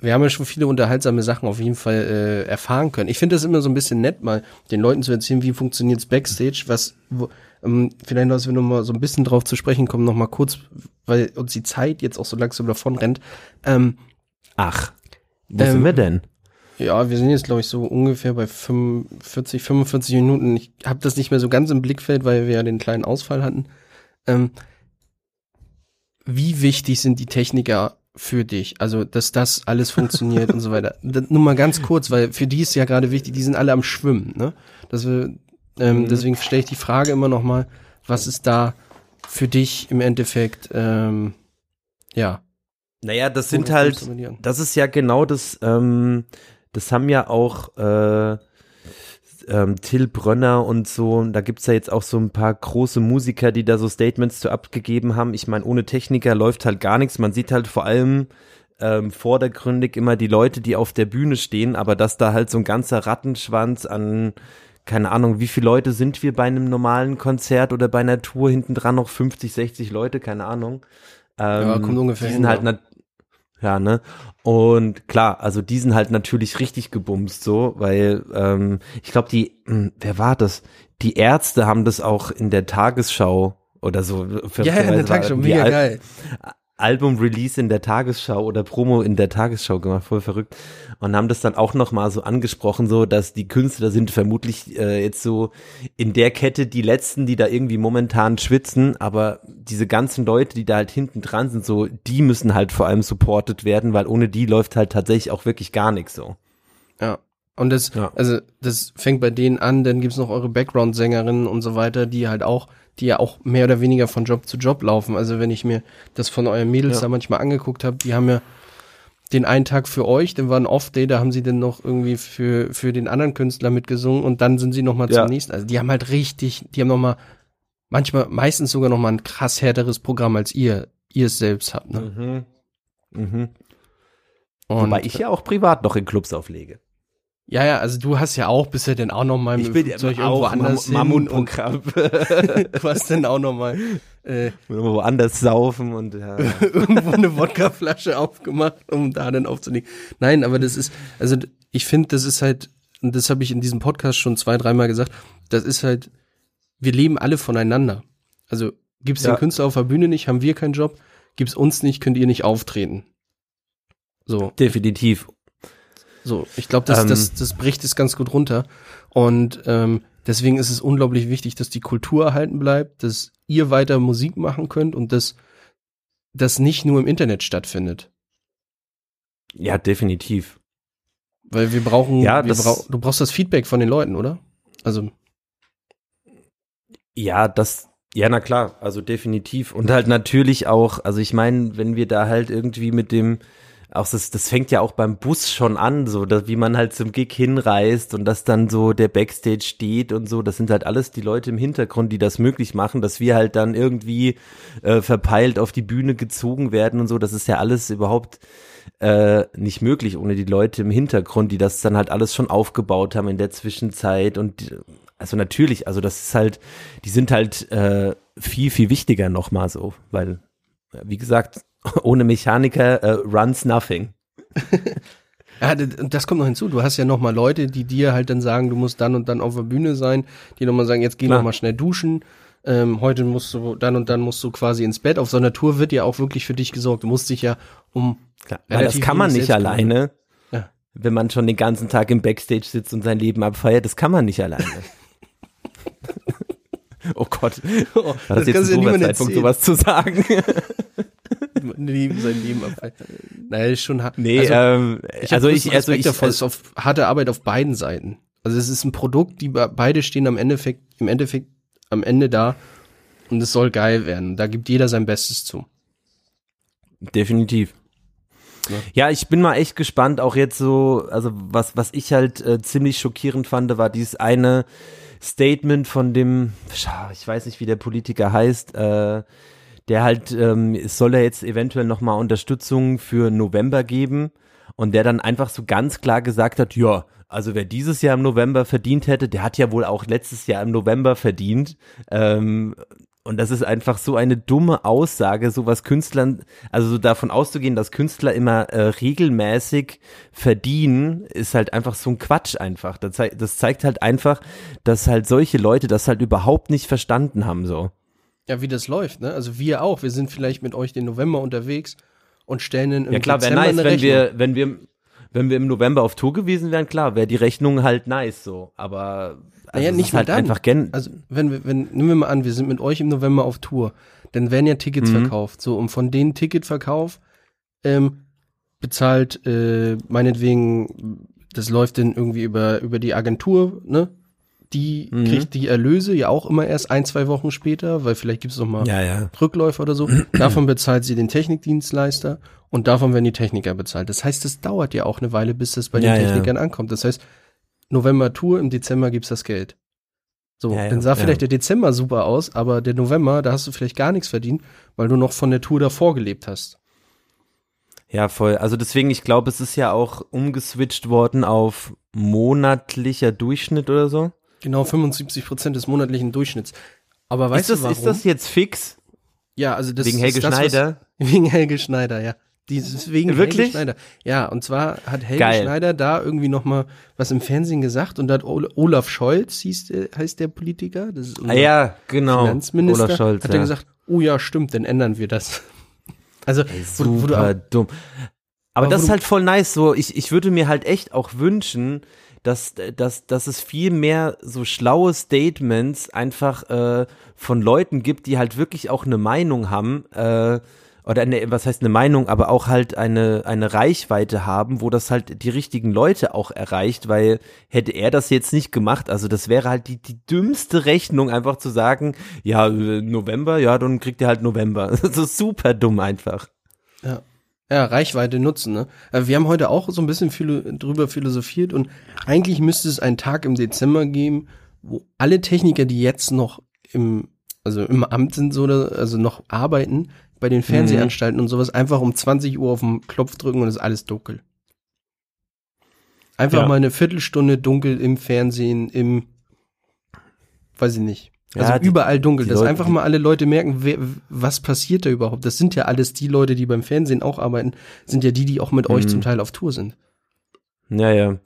Wir haben ja schon viele unterhaltsame Sachen auf jeden Fall äh, erfahren können. Ich finde das immer so ein bisschen nett, mal den Leuten zu erzählen, wie funktioniert's Backstage, was, wo, vielleicht, dass wir noch mal so ein bisschen drauf zu sprechen kommen, noch mal kurz, weil uns die Zeit jetzt auch so langsam davon rennt. Ähm,
Ach, wo ähm, sind wir denn?
Ja, wir sind jetzt, glaube ich, so ungefähr bei 45, 45 Minuten. Ich habe das nicht mehr so ganz im Blickfeld, weil wir ja den kleinen Ausfall hatten. Ähm, wie wichtig sind die Techniker für dich? Also, dass das alles funktioniert und so weiter. Das, nur mal ganz kurz, weil für die ist ja gerade wichtig, die sind alle am Schwimmen, ne? Dass wir, ähm, mhm. Deswegen stelle ich die Frage immer noch mal, was ist da für dich im Endeffekt, ähm, ja.
Naja, das sind halt, das ist ja genau das, ähm, das haben ja auch äh, ähm, Till Brönner und so, da gibt's ja jetzt auch so ein paar große Musiker, die da so Statements zu abgegeben haben. Ich meine, ohne Techniker läuft halt gar nichts. Man sieht halt vor allem ähm, vordergründig immer die Leute, die auf der Bühne stehen, aber dass da halt so ein ganzer Rattenschwanz an keine Ahnung, wie viele Leute sind wir bei einem normalen Konzert oder bei einer Tour hinten dran noch 50, 60 Leute, keine Ahnung.
Ähm, ja, kommt ungefähr
die sind hin, halt ja, ne? Und klar, also die sind halt natürlich richtig gebumst so, weil ähm, ich glaube, die, mh, hm, wer war das? Die Ärzte haben das auch in der Tagesschau oder so.
Ja, ja in der Tagesschau, mega geil.
Album-Release in der Tagesschau oder Promo in der Tagesschau gemacht, voll verrückt. Und haben das dann auch nochmal so angesprochen, so, dass die Künstler sind vermutlich äh, jetzt so in der Kette die letzten, die da irgendwie momentan schwitzen, aber diese ganzen Leute, die da halt hinten dran sind, so, die müssen halt vor allem supported werden, weil ohne die läuft halt tatsächlich auch wirklich gar nichts so.
Ja. Und das, ja. also, das fängt bei denen an, dann gibt's noch eure Background-Sängerinnen und so weiter, die halt auch die ja auch mehr oder weniger von Job zu Job laufen. Also wenn ich mir das von euren Mädels ja. da manchmal angeguckt habe, die haben ja den einen Tag für euch, dann war ein Off-Day, da haben sie dann noch irgendwie für, für den anderen Künstler mitgesungen und dann sind sie noch mal ja. zum nächsten. Also die haben halt richtig, die haben noch mal manchmal, meistens sogar noch mal ein krass härteres Programm, als ihr, ihr es selbst habt. Ne?
Mhm. Mhm. Und, Wobei ich ja auch privat noch in Clubs auflege.
Ja, ja, also du hast ja auch bisher denn auch noch mal
ich bin Flugzeug irgendwo anders
Mammutprogramm. du hast dann auch noch mal
äh, woanders saufen und ja.
irgendwo eine Wodkaflasche aufgemacht, um da dann aufzulegen. Nein, aber das ist, also ich finde, das ist halt, und das habe ich in diesem Podcast schon zwei, dreimal gesagt, das ist halt, wir leben alle voneinander. Also gibt's ja. den Künstler auf der Bühne nicht, haben wir keinen Job, gibt's uns nicht, könnt ihr nicht auftreten.
So. Definitiv.
So, ich glaube, das, ähm, das, das bricht es ganz gut runter. Und ähm, deswegen ist es unglaublich wichtig, dass die Kultur erhalten bleibt, dass ihr weiter Musik machen könnt und dass das nicht nur im Internet stattfindet.
Ja, definitiv.
Weil wir brauchen,
Ja,
wir
das-
brau du brauchst das Feedback von den Leuten, oder? Also,
Ja, das, ja, na klar, also definitiv. Und halt natürlich auch, also ich meine, wenn wir da halt irgendwie mit dem, auch das, das fängt ja auch beim Bus schon an, so, dass, wie man halt zum Gig hinreist und dass dann so der Backstage steht und so, das sind halt alles die Leute im Hintergrund, die das möglich machen, dass wir halt dann irgendwie äh, verpeilt auf die Bühne gezogen werden und so, das ist ja alles überhaupt äh, nicht möglich ohne die Leute im Hintergrund, die das dann halt alles schon aufgebaut haben in der Zwischenzeit. Und also natürlich, also das ist halt, die sind halt äh, viel, viel wichtiger nochmal so, weil, wie gesagt, ohne Mechaniker äh, runs nothing.
ja, das kommt noch hinzu. Du hast ja noch mal Leute, die dir halt dann sagen, du musst dann und dann auf der Bühne sein, die noch mal sagen, jetzt geh
Klar.
noch mal schnell duschen. Ähm, heute musst du, dann und dann musst du quasi ins Bett. Auf so einer Tour wird ja auch wirklich für dich gesorgt. Du musst dich ja um
Klar, weil das kann man nicht alleine,
Ja.
wenn man schon den ganzen Tag im Backstage sitzt und sein Leben abfeiert, das kann man nicht alleine. oh Gott, war das,
das
jetzt
kannst du ja niemandem
sowas zu sagen?
Leben, sein Leben. Naja, ist schon hart.
nee,
also,
ähm,
ich
also ich, also ich,
davor, es ist auf harte Arbeit auf beiden Seiten. Also es ist ein Produkt, die be- beide stehen am Endeffekt, im Endeffekt am Ende da und es soll geil werden. Da gibt jeder sein Bestes zu.
Definitiv.
Ja.
Ja, ich bin mal echt gespannt, auch jetzt so, also was, was ich halt äh, ziemlich schockierend fand, war dieses eine Statement von dem, ich weiß nicht, wie der Politiker heißt, äh, der halt, ähm, es soll er jetzt eventuell nochmal Unterstützung für November geben und der dann einfach so ganz klar gesagt hat, ja, also wer dieses Jahr im November verdient hätte, der hat ja wohl auch letztes Jahr im November verdient. Ähm, und das ist einfach so eine dumme Aussage, so was Künstlern, also so davon auszugehen, dass Künstler immer äh, regelmäßig verdienen, ist halt einfach so ein Quatsch einfach. Das, zei das zeigt halt einfach, dass halt solche Leute das halt überhaupt nicht verstanden haben so.
Ja, wie das läuft, ne? Also wir auch. Wir sind vielleicht mit euch den November unterwegs und stellen dann im
Ja klar, wäre nice, wenn wir, wenn wir, wenn wir im November auf Tour gewesen wären, klar, wäre die Rechnung halt nice so. Aber also
Naja, nicht
halt
dann.
einfach gen
Also, wenn wir, wenn, nehmen wir mal an, wir sind mit euch im November auf Tour, dann werden ja Tickets
Mhm.
verkauft. So, und von den Ticketverkauf ähm, bezahlt äh, meinetwegen, das läuft dann irgendwie über, über die Agentur, ne? Die
Mhm.
kriegt die Erlöse ja auch immer erst ein, zwei Wochen später, weil vielleicht gibt's noch mal
ja, ja.
Rückläufer oder so. davon bezahlt sie den Technikdienstleister und davon werden die Techniker bezahlt. Das heißt, es dauert ja auch eine Weile, bis das bei
Ja,
den. Technikern ankommt. Das heißt, November Tour, im Dezember gibt's das Geld. So,
Ja, ja,
dann sah
ja.
vielleicht der Dezember super aus, aber der November, da hast du vielleicht gar nichts verdient, weil du noch von der Tour davor gelebt hast.
Ja, voll. Also deswegen, ich glaube, es ist ja auch umgeswitcht worden auf monatlicher Durchschnitt oder so.
Genau 75 Prozent des monatlichen Durchschnitts. Aber weißt
ist, das,
du warum?
ist das jetzt fix?
ja, also das
wegen Helge
ist das,
Schneider?
Was, wegen Helge Schneider, ja. Dieses wegen Helge
Wirklich?
Schneider. Ja, und zwar hat Helge
Geil.
Schneider da irgendwie noch mal was im Fernsehen gesagt und da hat Ol- Olaf Scholz, hieß der, heißt der Politiker, das ist unser
Ah, ja, genau.
Finanzminister,
Olaf Scholz.
hat
ja.
er gesagt, oh ja, stimmt, dann ändern wir das. Also, wo, du- wo
Super
auch,
dumm. Aber,
Aber
das
wo
ist halt voll nice. So, ich, ich würde mir halt echt auch wünschen, dass, dass, dass es viel mehr so schlaue Statements einfach äh, von Leuten gibt, die halt wirklich auch eine Meinung haben, äh, oder eine, was heißt eine Meinung, aber auch halt eine, eine Reichweite haben, wo das halt die richtigen Leute auch erreicht, weil hätte er das jetzt nicht gemacht, also das wäre halt die, die dümmste Rechnung, einfach zu sagen, ja, äh, November, ja, dann kriegt ihr halt November. Ist super dumm einfach.
ja, ja, Reichweite nutzen, ne? Äh, Wir haben heute auch so ein bisschen philo drüber philosophiert und eigentlich müsste es einen Tag im Dezember geben, wo alle Techniker, die jetzt noch im, also im Amt sind, so, also noch arbeiten, bei den Fernsehanstalten und sowas, einfach um 20 Uhr auf den Knopf drücken und es ist alles dunkel. Einfach
Ja.
mal eine Viertelstunde dunkel im Fernsehen, im, weiß ich nicht.
Ja,
Also
die-
überall dunkel, dass
Leute-
einfach mal alle Leute merken, wer, was passiert da überhaupt. Das sind ja alles die Leute, die beim Fernsehen auch arbeiten, sind ja die, die auch mit euch
Mhm.
zum Teil auf Tour sind.
Ja, ja.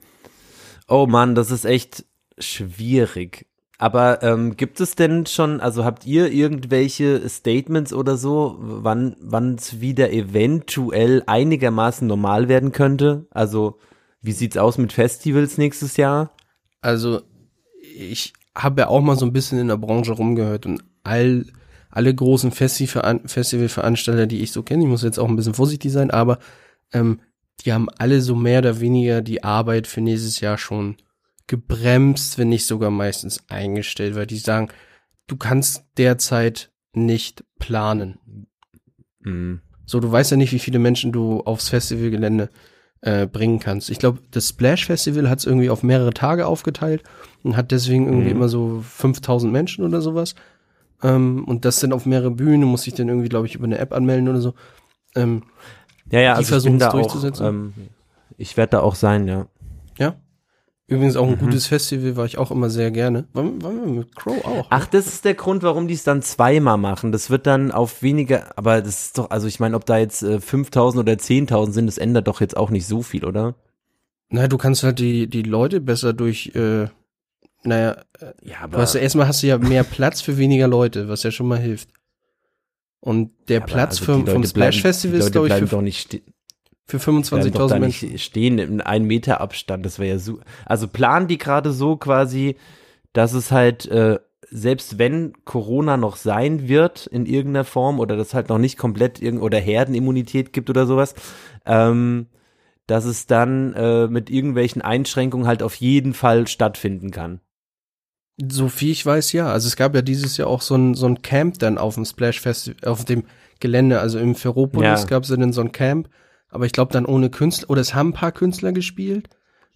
Oh Mann, das ist echt schwierig. Aber ähm, gibt es denn schon, also habt ihr irgendwelche Statements oder so, wann wann es wieder eventuell einigermaßen normal werden könnte? Also wie sieht's aus mit Festivals nächstes Jahr?
Also ich habe ja auch mal so ein bisschen in der Branche rumgehört und all, alle großen Festival Festivalveranstalter, die ich so kenne, ich muss jetzt auch ein bisschen vorsichtig sein, aber ähm, die haben alle so mehr oder weniger die Arbeit für nächstes Jahr schon gebremst, wenn nicht sogar meistens eingestellt, weil die sagen, du kannst derzeit nicht planen. Mhm. So, du weißt ja nicht, wie viele Menschen du aufs Festivalgelände äh, bringen kannst. Ich glaube, das Splash Festival hat es irgendwie auf mehrere Tage aufgeteilt und hat deswegen irgendwie mhm. immer so 5000 Menschen oder sowas. Ähm, und das dann auf mehrere Bühnen, muss ich dann irgendwie, glaube ich, über eine App anmelden oder so. Ähm,
ja, ja, also durchzusetzen. Auch, ähm, ich werde da auch sein, ja.
Ja. Übrigens auch ein mhm. gutes Festival, war ich auch immer sehr gerne. Waren, waren wir mit Crow auch?
Ach, ne? das ist der Grund, warum die es dann zweimal machen. Das wird dann auf weniger, aber das ist doch, also ich meine, ob da jetzt äh, 5000 oder 10.000 sind, das ändert doch jetzt auch nicht so viel, oder?
Naja, du kannst halt die, die Leute besser durch, äh, naja, äh, ja, aber du hast ja, erstmal hast du ja mehr Platz für weniger Leute, was ja schon mal hilft. Und der ja, Platz also für, vom Splash Festival ist, glaube ich, für,
doch nicht
für 25.000 Menschen.
stehen in einem Meter Abstand, das wäre ja so. Also planen die gerade so quasi, dass es halt, äh, selbst wenn Corona noch sein wird in irgendeiner Form oder das halt noch nicht komplett irgend oder Herdenimmunität gibt oder sowas, ähm, dass es dann äh, mit irgendwelchen Einschränkungen halt auf jeden Fall stattfinden kann.
So viel ich weiß, ja. Also es gab ja dieses Jahr auch so ein, so ein Camp dann auf dem Splash Festival, auf dem Gelände, also im Ferropolis ja. gab es dann so ein Camp, aber ich glaube dann ohne Künstler, oder es haben ein paar Künstler gespielt.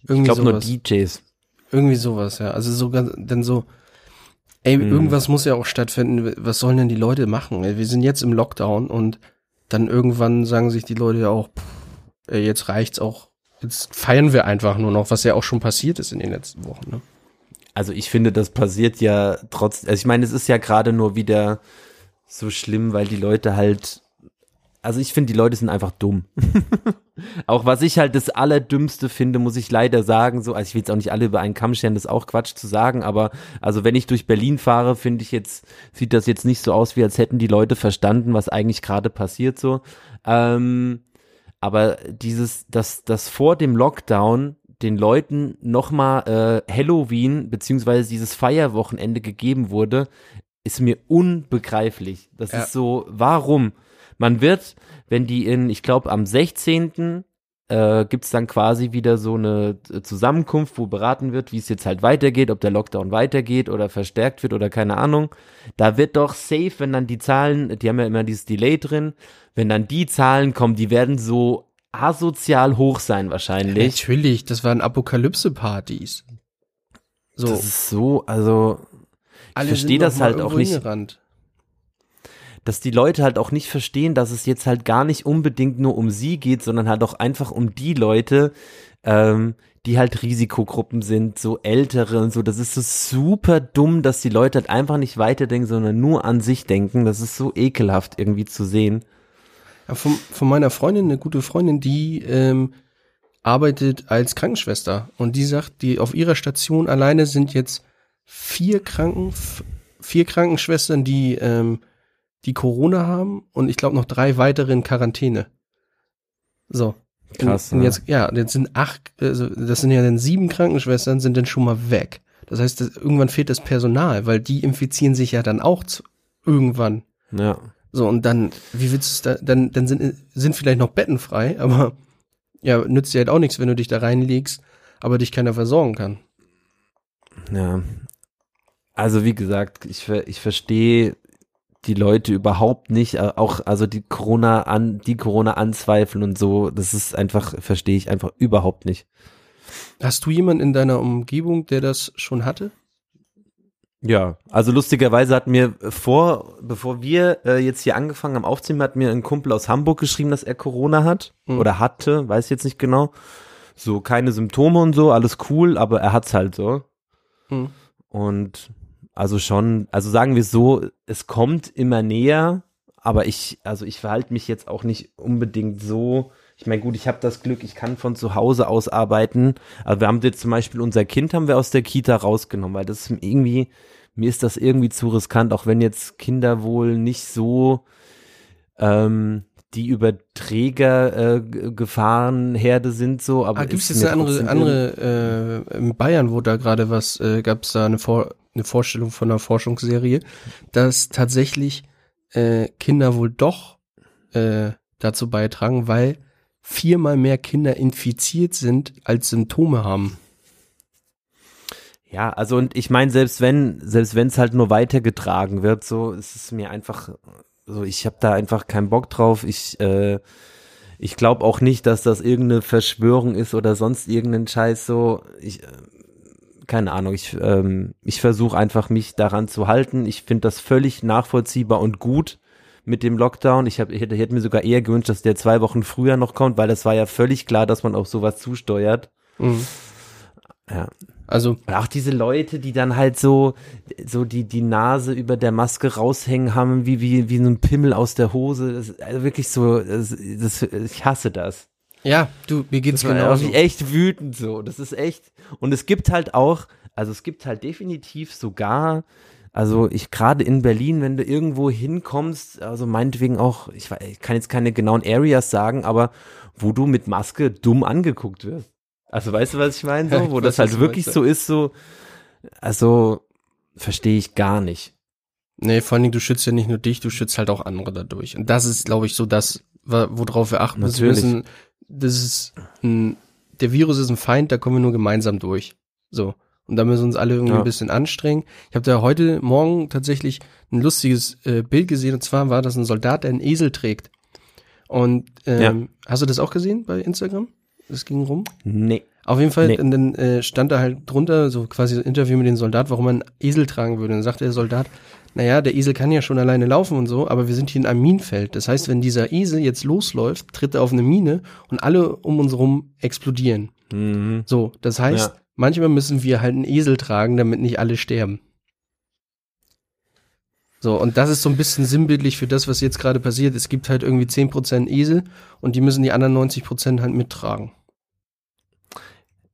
Irgendwie ich glaube nur DJs.
Irgendwie sowas, ja. Also sogar dann so, ey, hm. irgendwas muss ja auch stattfinden. Was sollen denn die Leute machen? Wir sind jetzt im Lockdown und dann irgendwann sagen sich die Leute ja auch, pff, jetzt reicht's auch, jetzt feiern wir einfach nur noch, was ja auch schon passiert ist in den letzten Wochen, ne?
Also ich finde, das passiert ja trotz, also ich meine, es ist ja gerade nur wieder so schlimm, weil die Leute halt, also ich finde, die Leute sind einfach dumm. auch was ich halt das Allerdümmste finde, muss ich leider sagen, so, also ich will jetzt auch nicht alle über einen Kamm scheren, das ist auch Quatsch zu sagen, aber also wenn ich durch Berlin fahre, finde ich jetzt, sieht das jetzt nicht so aus, wie als hätten die Leute verstanden, was eigentlich gerade passiert so. Ähm, aber dieses, das, das vor dem Lockdown den Leuten nochmal äh, Halloween beziehungsweise dieses Feierwochenende gegeben wurde, ist mir unbegreiflich. Das ja. ist so, warum? Man wird, wenn die in, ich glaube, am 16. Äh, gibt es dann quasi wieder so eine Zusammenkunft, wo beraten wird, wie es jetzt halt weitergeht, ob der Lockdown weitergeht oder verstärkt wird oder keine Ahnung. Da wird doch safe, wenn dann die Zahlen, die haben ja immer dieses Delay drin, wenn dann die Zahlen kommen, die werden so asozial hoch sein wahrscheinlich.
Natürlich, das waren Apokalypse-Partys.
So. Das ist so, also ich verstehe das halt auch nicht. Hingerannt. Dass die Leute halt auch nicht verstehen, dass es jetzt halt gar nicht unbedingt nur um sie geht, sondern halt auch einfach um die Leute, ähm, die halt Risikogruppen sind, so ältere und so. Das ist so super dumm, dass die Leute halt einfach nicht weiterdenken, sondern nur an sich denken. Das ist so ekelhaft irgendwie zu sehen.
Von, von meiner Freundin, eine gute Freundin, die ähm, arbeitet als Krankenschwester und die sagt, die auf ihrer Station alleine sind jetzt vier Kranken, vier Krankenschwestern, die ähm, die Corona haben und ich glaube noch drei weitere in Quarantäne. So. Krass. Und, und jetzt, ja, jetzt sind acht, also das sind ja dann sieben Krankenschwestern, sind dann schon mal weg. Das heißt, das, irgendwann fehlt das Personal, weil die infizieren sich ja dann auch zu, irgendwann.
Ja.
So, und dann, wie willst du es da, dann, dann sind, sind vielleicht noch Betten frei, aber ja, nützt dir halt auch nichts, wenn du dich da reinlegst, aber dich keiner versorgen kann.
Ja. Also, wie gesagt, ich, ich verstehe die Leute überhaupt nicht, äh, auch, also die Corona an, die Corona anzweifeln und so, das ist einfach, verstehe ich einfach überhaupt nicht.
Hast du jemanden in deiner Umgebung, der das schon hatte?
Ja, also lustigerweise hat mir vor, bevor wir äh, jetzt hier angefangen haben aufzunehmen, hat mir ein Kumpel aus Hamburg geschrieben, dass er Corona hat mhm. oder hatte, weiß jetzt nicht genau. So keine Symptome und so, alles cool, aber er hat's halt so. Mhm. Und also schon, also sagen wir so, es kommt immer näher, aber ich, also ich verhalte mich jetzt auch nicht unbedingt so. Ich meine, gut, ich habe das Glück, ich kann von zu Hause aus arbeiten. Aber wir haben jetzt zum Beispiel unser Kind haben wir aus der Kita rausgenommen, weil das ist irgendwie, mir ist das irgendwie zu riskant, auch wenn jetzt Kinder wohl nicht so ähm, die Überträger äh, sind so, aber
ah, gibt es jetzt eine andere andere äh, in Bayern, wo da gerade was äh, gab es da eine Vor eine Vorstellung von einer Forschungsserie, dass tatsächlich äh, Kinder wohl doch äh, dazu beitragen, weil viermal mehr Kinder infiziert sind, als Symptome haben.
Ja, also und ich meine, selbst wenn, selbst wenn es halt nur weitergetragen wird, so ist es mir einfach, so ich habe da einfach keinen Bock drauf. Ich, äh, ich glaube auch nicht, dass das irgendeine Verschwörung ist oder sonst irgendein Scheiß. So, ich, äh, keine Ahnung. Ich, ähm, ich versuche einfach mich daran zu halten. Ich finde das völlig nachvollziehbar und gut mit dem Lockdown. Ich, hab, ich, hätte, ich hätte mir sogar eher gewünscht, dass der zwei Wochen früher noch kommt, weil das war ja völlig klar, dass man auf sowas zusteuert. Mhm. Ja. Also auch diese Leute, die dann halt so so die die Nase über der Maske raushängen haben, wie wie wie so ein Pimmel aus der Hose. Das ist also wirklich so. Das, das, ich hasse das.
Ja, du mir geht's
das
genauso.
Ich echt wütend so. Das ist echt. Und es gibt halt auch, also es gibt halt definitiv sogar also ich gerade in Berlin, wenn du irgendwo hinkommst, also meinetwegen auch, ich, ich kann jetzt keine genauen Areas sagen, aber wo du mit Maske dumm angeguckt wirst. Also weißt du, was ich meine? So, wo das halt wirklich so ist, so, also verstehe ich gar nicht.
Nee, vor allen Dingen, du schützt ja nicht nur dich, du schützt halt auch andere dadurch. Und das ist, glaube ich, so das, worauf wir achten
Natürlich.
müssen. Das ist ein, der Virus ist ein Feind, da kommen wir nur gemeinsam durch. So. Und da müssen wir uns alle irgendwie ja. ein bisschen anstrengen. Ich habe da heute Morgen tatsächlich ein lustiges äh, Bild gesehen, und zwar war das ein Soldat, der einen Esel trägt. Und ähm, ja. hast du das auch gesehen bei Instagram? Das ging rum?
Nee.
Auf jeden Fall, nee. und dann äh, stand da halt drunter, so quasi ein Interview mit dem Soldat, warum man Esel tragen würde. Und dann sagte der Soldat, naja, der Esel kann ja schon alleine laufen und so, aber wir sind hier in einem Minenfeld. Das heißt, wenn dieser Esel jetzt losläuft, tritt er auf eine Mine und alle um uns rum explodieren. Mhm. So, das heißt, ja. manchmal müssen wir halt einen Esel tragen, damit nicht alle sterben. So, und das ist so ein bisschen sinnbildlich für das, was jetzt gerade passiert. Es gibt halt irgendwie 10% Esel und die müssen die anderen 90% halt mittragen.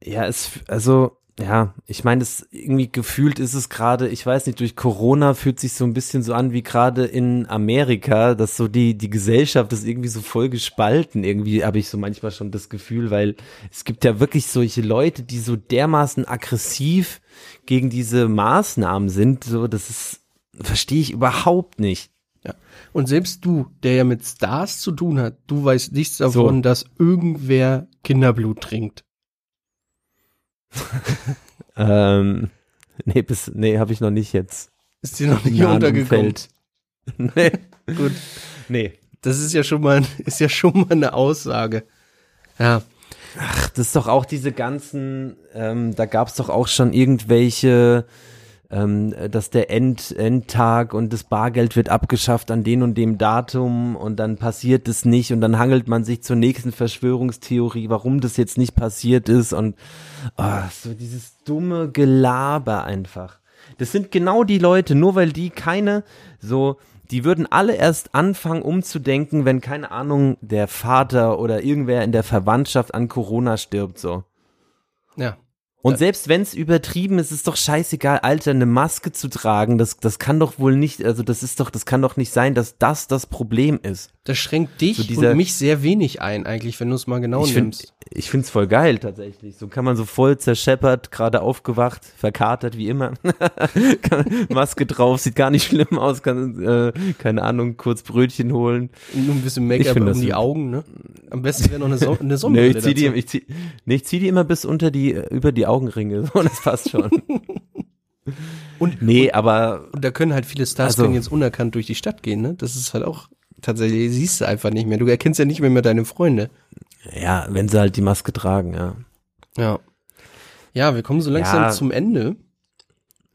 Ja, es, also, ja, ich meine, es irgendwie gefühlt ist es gerade, ich weiß nicht, durch Corona fühlt sich so ein bisschen so an wie gerade in Amerika, dass so die, die Gesellschaft ist irgendwie so voll gespalten. Irgendwie habe ich so manchmal schon das Gefühl, weil es gibt ja wirklich solche Leute, die so dermaßen aggressiv gegen diese Maßnahmen sind. So, das ist, verstehe ich überhaupt nicht.
Ja. Und selbst du, der ja mit Stars zu tun hat, du weißt nichts davon, so. dass irgendwer Kinderblut trinkt.
ähm, nee, bis, nee, habe ich noch nicht jetzt.
Ist dir noch nicht untergekommen?
nee, gut. Nee.
Das ist ja schon mal, ist ja schon mal eine Aussage. Ja.
Ach, das ist doch auch diese ganzen, ähm, da gab es doch auch schon irgendwelche ähm, dass der End, Endtag und das Bargeld wird abgeschafft an den und dem Datum und dann passiert es nicht und dann hangelt man sich zur nächsten Verschwörungstheorie, warum das jetzt nicht passiert ist und oh, so dieses dumme Gelaber einfach. Das sind genau die Leute, nur weil die keine so die würden alle erst anfangen umzudenken, wenn keine Ahnung der Vater oder irgendwer in der Verwandtschaft an Corona stirbt so.
Ja.
Und selbst wenn es übertrieben ist, ist doch scheißegal, Alter, eine Maske zu tragen, das, das kann doch wohl nicht, also das ist doch, das kann doch nicht sein, dass das das Problem ist.
Das schränkt dich so dieser, und mich sehr wenig ein, eigentlich, wenn du es mal genau
ich
nimmst.
Find, ich find's voll geil, tatsächlich. So kann man so voll zerscheppert, gerade aufgewacht, verkatert wie immer. Maske drauf, sieht gar nicht schlimm aus, kann, äh, keine Ahnung, kurz Brötchen holen.
Nur ein bisschen Make-up um die Augen, ne? Am besten wäre noch eine, so eine
Sonnenbrille nee, ich zieh die, ich zieh, nee, ich zieh die immer bis unter die, über die Augenringe. So, das passt schon.
und, nee, aber. Und da können halt viele Stars also, können jetzt unerkannt durch die Stadt gehen, ne? Das ist halt auch tatsächlich, siehst du einfach nicht mehr. Du erkennst ja nicht mehr, mehr deine Freunde.
Ja, wenn sie halt die Maske tragen, ja.
Ja. Ja, wir kommen so langsam ja. zum Ende.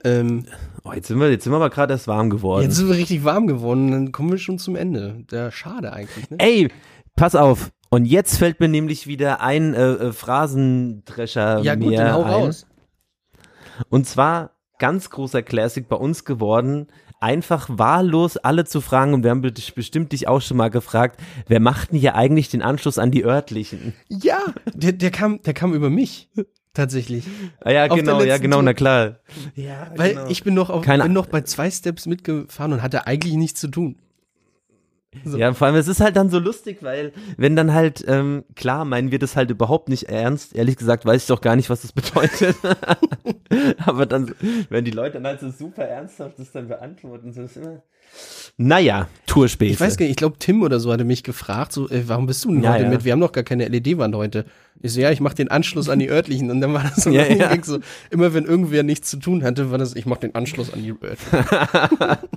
Ähm, oh, jetzt sind wir, jetzt sind wir aber gerade erst warm geworden.
Jetzt sind wir richtig warm geworden, dann kommen wir schon zum Ende. Ja, schade eigentlich, ne?
Ey, pass auf. Und jetzt fällt mir nämlich wieder ein äh, äh, Phrasendrescher ja, gut, dann hau ein. Raus. Und zwar ganz großer Classic bei uns geworden. Einfach wahllos alle zu fragen, und wir haben bestimmt dich auch schon mal gefragt, wer macht denn hier eigentlich den Anschluss an die örtlichen?
Ja, der, der kam, der kam über mich. Tatsächlich.
Ah, ja, genau, ja, genau, Tour. na klar.
Ja, Weil genau. ich bin noch, auf, bin noch bei zwei Steps mitgefahren und hatte eigentlich nichts zu tun.
So. Ja, vor allem, es ist halt dann so lustig, weil, wenn dann halt, ähm, klar, meinen wir das halt überhaupt nicht ernst. Ehrlich gesagt, weiß ich doch gar nicht, was das bedeutet. Aber dann, wenn die Leute dann halt so super ernsthaft das dann beantworten, so ist immer. Naja, Tourspäße.
Ich weiß gar nicht, ich glaube, Tim oder so hatte mich gefragt, so, äh, warum bist du denn ja, heute mit? Wir haben noch gar keine LED-Wand heute. Ich so, ja, ich mach den Anschluss an die örtlichen. Und dann war das so, ja, ja. so immer wenn irgendwer nichts zu tun hatte, war das, ich mach den Anschluss an die örtlichen.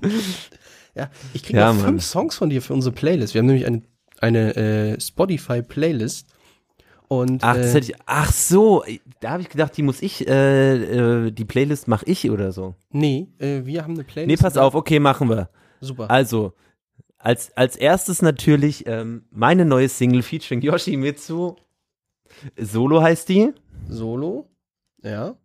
Ja, ich kriege ja, noch fünf Songs von dir für unsere Playlist. Wir haben nämlich eine, eine äh, Spotify-Playlist. Und,
ach, äh, ich, ach so, da habe ich gedacht, die muss ich, äh, äh, die Playlist mache ich oder so.
Nee, äh, wir haben eine Playlist.
Nee, pass auf, okay, machen wir.
Super.
Also, als, als erstes natürlich ähm, meine neue Single featuring Yoshimitsu. Solo heißt die.
Solo, ja.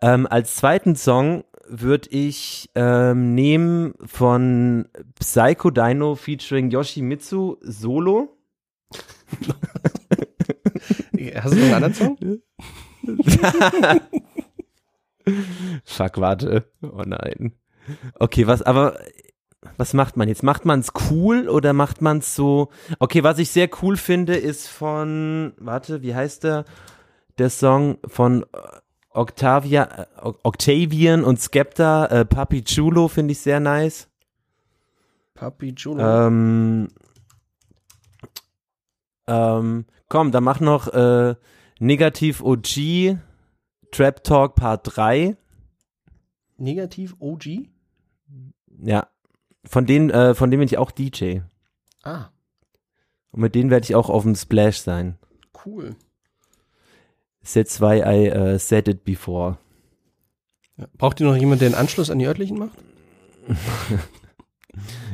Ähm, als zweiten Song würde ich ähm, nehmen von Psycho Dino featuring Yoshimitsu Solo.
Hast du noch einen anderen Song?
Fuck, warte. Oh nein. Okay, was, aber was macht man jetzt? Macht man es cool oder macht man es so? Okay, was ich sehr cool finde, ist von, warte, wie heißt der? Der Song von Octavia, äh, Octavian und Skepta, äh, Papi Chulo finde ich sehr nice.
Papi Chulo.
Ähm, ähm, komm, dann mach noch äh, Negativ OG, Trap Talk Part 3.
Negativ OG?
Ja. Von denen, äh, von denen bin ich auch DJ.
Ah.
Und mit denen werde ich auch auf dem Splash sein.
Cool.
That's why I uh, said it before.
Braucht ihr noch jemand, der den Anschluss an die örtlichen macht?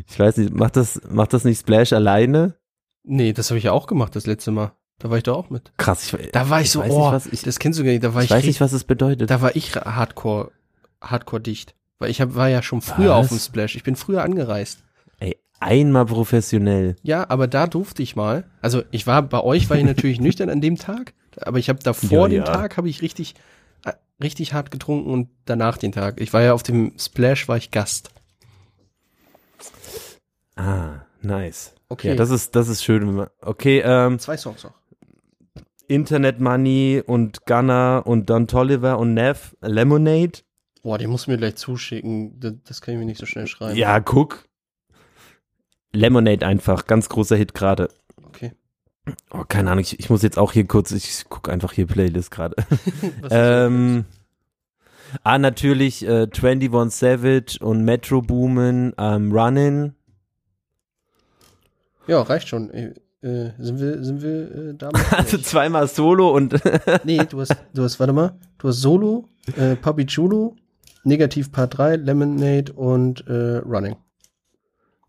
ich weiß nicht, macht das, macht das nicht Splash alleine?
Nee, das habe ich ja auch gemacht das letzte Mal. Da war ich da auch mit.
Krass,
ich, da war ich, ich so, oh, nicht, ich, das kennst du gar nicht. Da war
ich, ich weiß nicht, was es bedeutet.
Da war ich Hardcore, Hardcore dicht, weil ich hab, war ja schon früher was? auf dem Splash. Ich bin früher angereist.
Ey, einmal professionell.
Ja, aber da durfte ich mal. Also ich war bei euch, war ich natürlich nüchtern an dem Tag, aber ich habe davor ja, den ja. Tag habe ich richtig äh, richtig hart getrunken und danach den Tag. Ich war ja auf dem Splash war ich Gast.
Ah, nice. Okay, ja, das ist das ist schön. Okay, ähm,
zwei Songs noch.
Internet Money und Gunner und Don Tolliver und Nev Lemonade.
Boah, den muss mir gleich zuschicken. Das, das kann ich mir nicht so schnell schreiben.
Ja, guck. Lemonade einfach, ganz großer Hit gerade. Oh, keine Ahnung, ich, ich muss jetzt auch hier kurz, ich gucke einfach hier Playlist gerade. ähm, ah, natürlich äh, 21 Savage und Metro Boomin, ähm, Running.
Ja, reicht schon. Äh, äh sind wir, sind wir äh,
damit? also zweimal Solo und.
nee, du hast, du hast, warte mal, du hast Solo, äh, Papi Chulo, Negativ Part 3, Lemonade und äh, Running.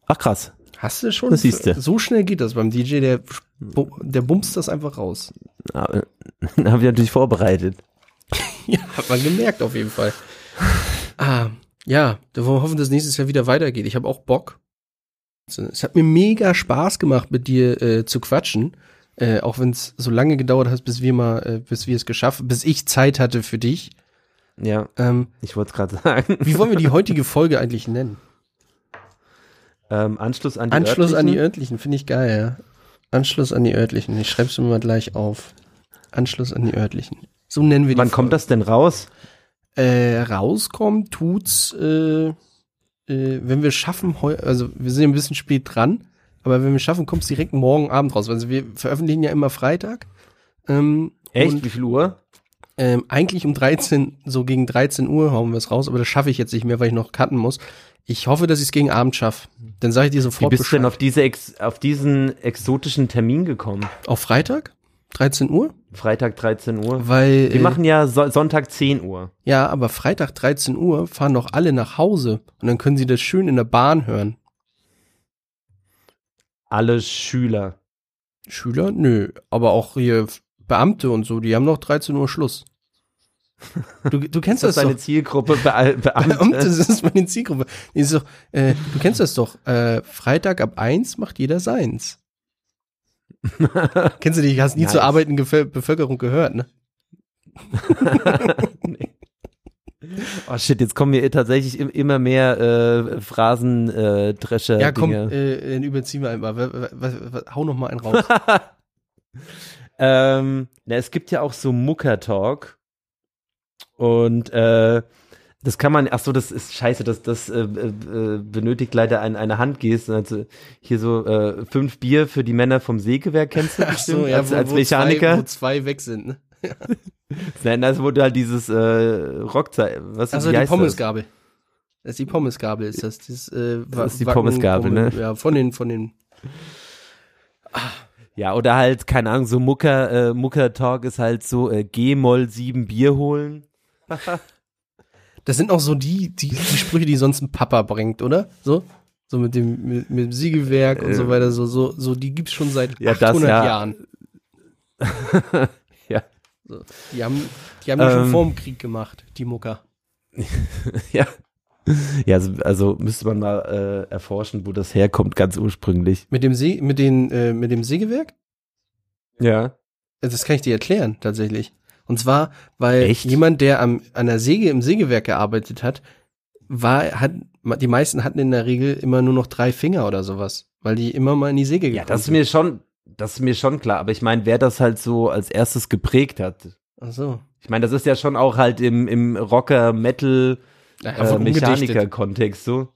Ach krass.
Hast du schon?
Das siehst du.
So schnell geht das beim DJ, der, der bumst das einfach raus.
Habe ich natürlich vorbereitet.
ja, hat man gemerkt auf jeden Fall. Ah, ja, wir hoffen, dass nächstes Jahr wieder weitergeht. Ich habe auch Bock. Es hat mir mega Spaß gemacht, mit dir äh, zu quatschen. Äh, auch wenn es so lange gedauert hat, bis wir mal, äh, bis wir es geschafft, bis ich Zeit hatte für dich.
Ja. Ähm, ich wollte es gerade sagen.
Wie wollen wir die heutige Folge eigentlich nennen?
Ähm, Anschluss an die
Anschluss örtlichen. an die örtlichen, finde ich geil, ja. Anschluss an die örtlichen. Ich schreibe es mir mal gleich auf. Anschluss an die örtlichen. So nennen wir
die. Wann Folge. kommt das denn raus?
Äh, rauskommt tut's, äh, äh, wenn wir schaffen, also wir sind ein bisschen spät dran, aber wenn wir schaffen, kommt es direkt morgen Abend raus. Also wir veröffentlichen ja immer Freitag.
Ähm, Echt? Wie viel Uhr?
Ähm, eigentlich um 13, so gegen 13 Uhr hauen wir es raus, aber das schaffe ich jetzt nicht mehr, weil ich noch cutten muss. Ich hoffe, dass ich es gegen Abend schaffe. Dann sage ich dir sofort
Wie bist du denn auf, diese Ex auf diesen exotischen Termin gekommen?
Auf Freitag? 13 Uhr?
Freitag 13 Uhr.
Weil.
Wir äh, machen ja so Sonntag 10 Uhr.
Ja, aber Freitag 13 Uhr fahren doch alle nach Hause und dann können sie das schön in der Bahn hören.
Alle Schüler.
Schüler? Nö. Aber auch hier Beamte und so, die haben noch 13 Uhr Schluss. Du, du kennst das,
das deine Zielgruppe Be Beamte.
Das ist meine Zielgruppe. Ist doch, äh, du kennst das doch. Äh, Freitag ab eins macht jeder seins. kennst du dich? Hast nie nice. zur arbeitenden Bevölkerung gehört, ne? nee.
Oh shit, jetzt kommen mir tatsächlich immer mehr äh, Phrasen, äh, Drescher.
Ja, komm, äh, überziehen wir einmal. Hau noch mal einen raus.
ähm, na, es gibt ja auch so Mucker-Talk. Und äh, das kann man, ach so, das ist scheiße, das, das äh, äh, benötigt leider ein, eine Handgeste. Also hier so äh, fünf Bier für die Männer vom Sägewerk kennst du bestimmt,
so, ja,
als,
wo,
als Mechaniker.
Zwei, wo zwei weg sind, ne?
Nein, das wurde halt dieses äh, Rockzeit, was
Also die Pommesgabel. Das ist die Pommesgabel, ist das. Das, äh,
Das ist die Pommesgabel, ne?
Ja, von den, von den.
Ja, oder halt, keine Ahnung, so Mucker, äh, Mucker-Talk ist halt so äh, G-Moll 7 Bier holen.
Das sind auch so die, die, die Sprüche, die sonst ein Papa bringt, oder? So? So mit dem, mit, mit dem Siegelwerk und so
Äh.
weiter, so, so, so, die gibt's schon seit
Ja, das
800
ja.
Jahren.
Ja.
So. Die haben, die haben die schon
Ähm.
vor dem Krieg gemacht, die Mucker.
ja. Ja, also, also müsste man mal äh, erforschen, wo das herkommt, ganz ursprünglich.
Mit dem See, mit den, äh, mit dem Sägewerk?
Ja.
Das kann ich dir erklären, tatsächlich. Und zwar, weil
Echt?
jemand, der am, an der Säge im Sägewerk gearbeitet hat, war, hat, die meisten hatten in der Regel immer nur noch drei Finger oder sowas, weil die immer mal in die Säge
Ja,
gekommen
das ist mir schon, das ist mir schon klar. Aber ich meine, wer das halt so als erstes geprägt hat.
Ach so.
Ich meine, das ist ja schon auch halt im, im Rocker, Metal,
Ja,
äh, so.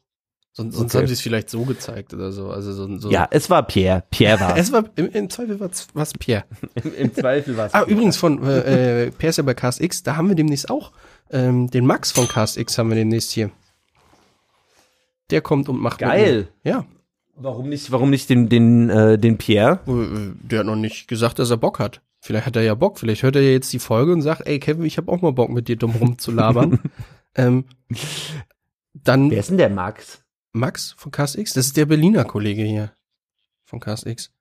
Sonst, sonst
Okay.
haben sie es vielleicht so gezeigt oder so. Also so, so.
Ja, es war Pierre. Pierre war
Es war, im, im Zweifel war es Pierre.
Im, Im Zweifel war es.
Ah, übrigens von, äh, äh, Pierre ist ja bei Cast X, da haben wir demnächst auch, ähm, den Max von Cast X haben wir demnächst hier. Der kommt und macht
Geil.
Ja.
Warum nicht, warum nicht den, den, äh, den Pierre?
Äh, Der hat noch nicht gesagt, dass er Bock hat. Vielleicht hat er ja Bock. Vielleicht hört er ja jetzt die Folge und sagt, ey Kevin, ich habe auch mal Bock mit dir dumm rumzulabern. ähm, dann
Wer ist denn der Max?
Max von Cast X, das ist der Berliner Kollege hier von Cast X.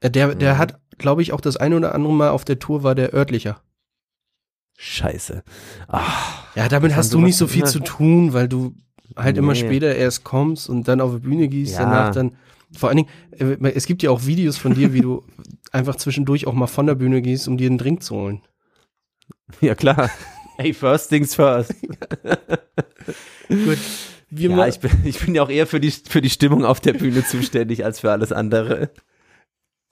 Äh, Der, der
Mhm.
hat, glaube ich, auch das eine oder andere Mal auf der Tour war der örtlicher.
Scheiße. Ah,
Ja, damit hast du nicht so viel
immer-
zu tun, weil du halt immer
Nee.
später erst kommst und dann auf die Bühne gehst,
Ja.
danach dann. Vor allen Dingen, äh, es gibt ja auch Videos von dir, wie du einfach zwischendurch auch mal von der Bühne gehst, um dir einen Drink zu holen.
ja klar. Hey, first things first.
Gut. Wir
Ja, ich bin, ich bin ja auch eher für die, für die Stimmung auf der Bühne zuständig als für alles andere.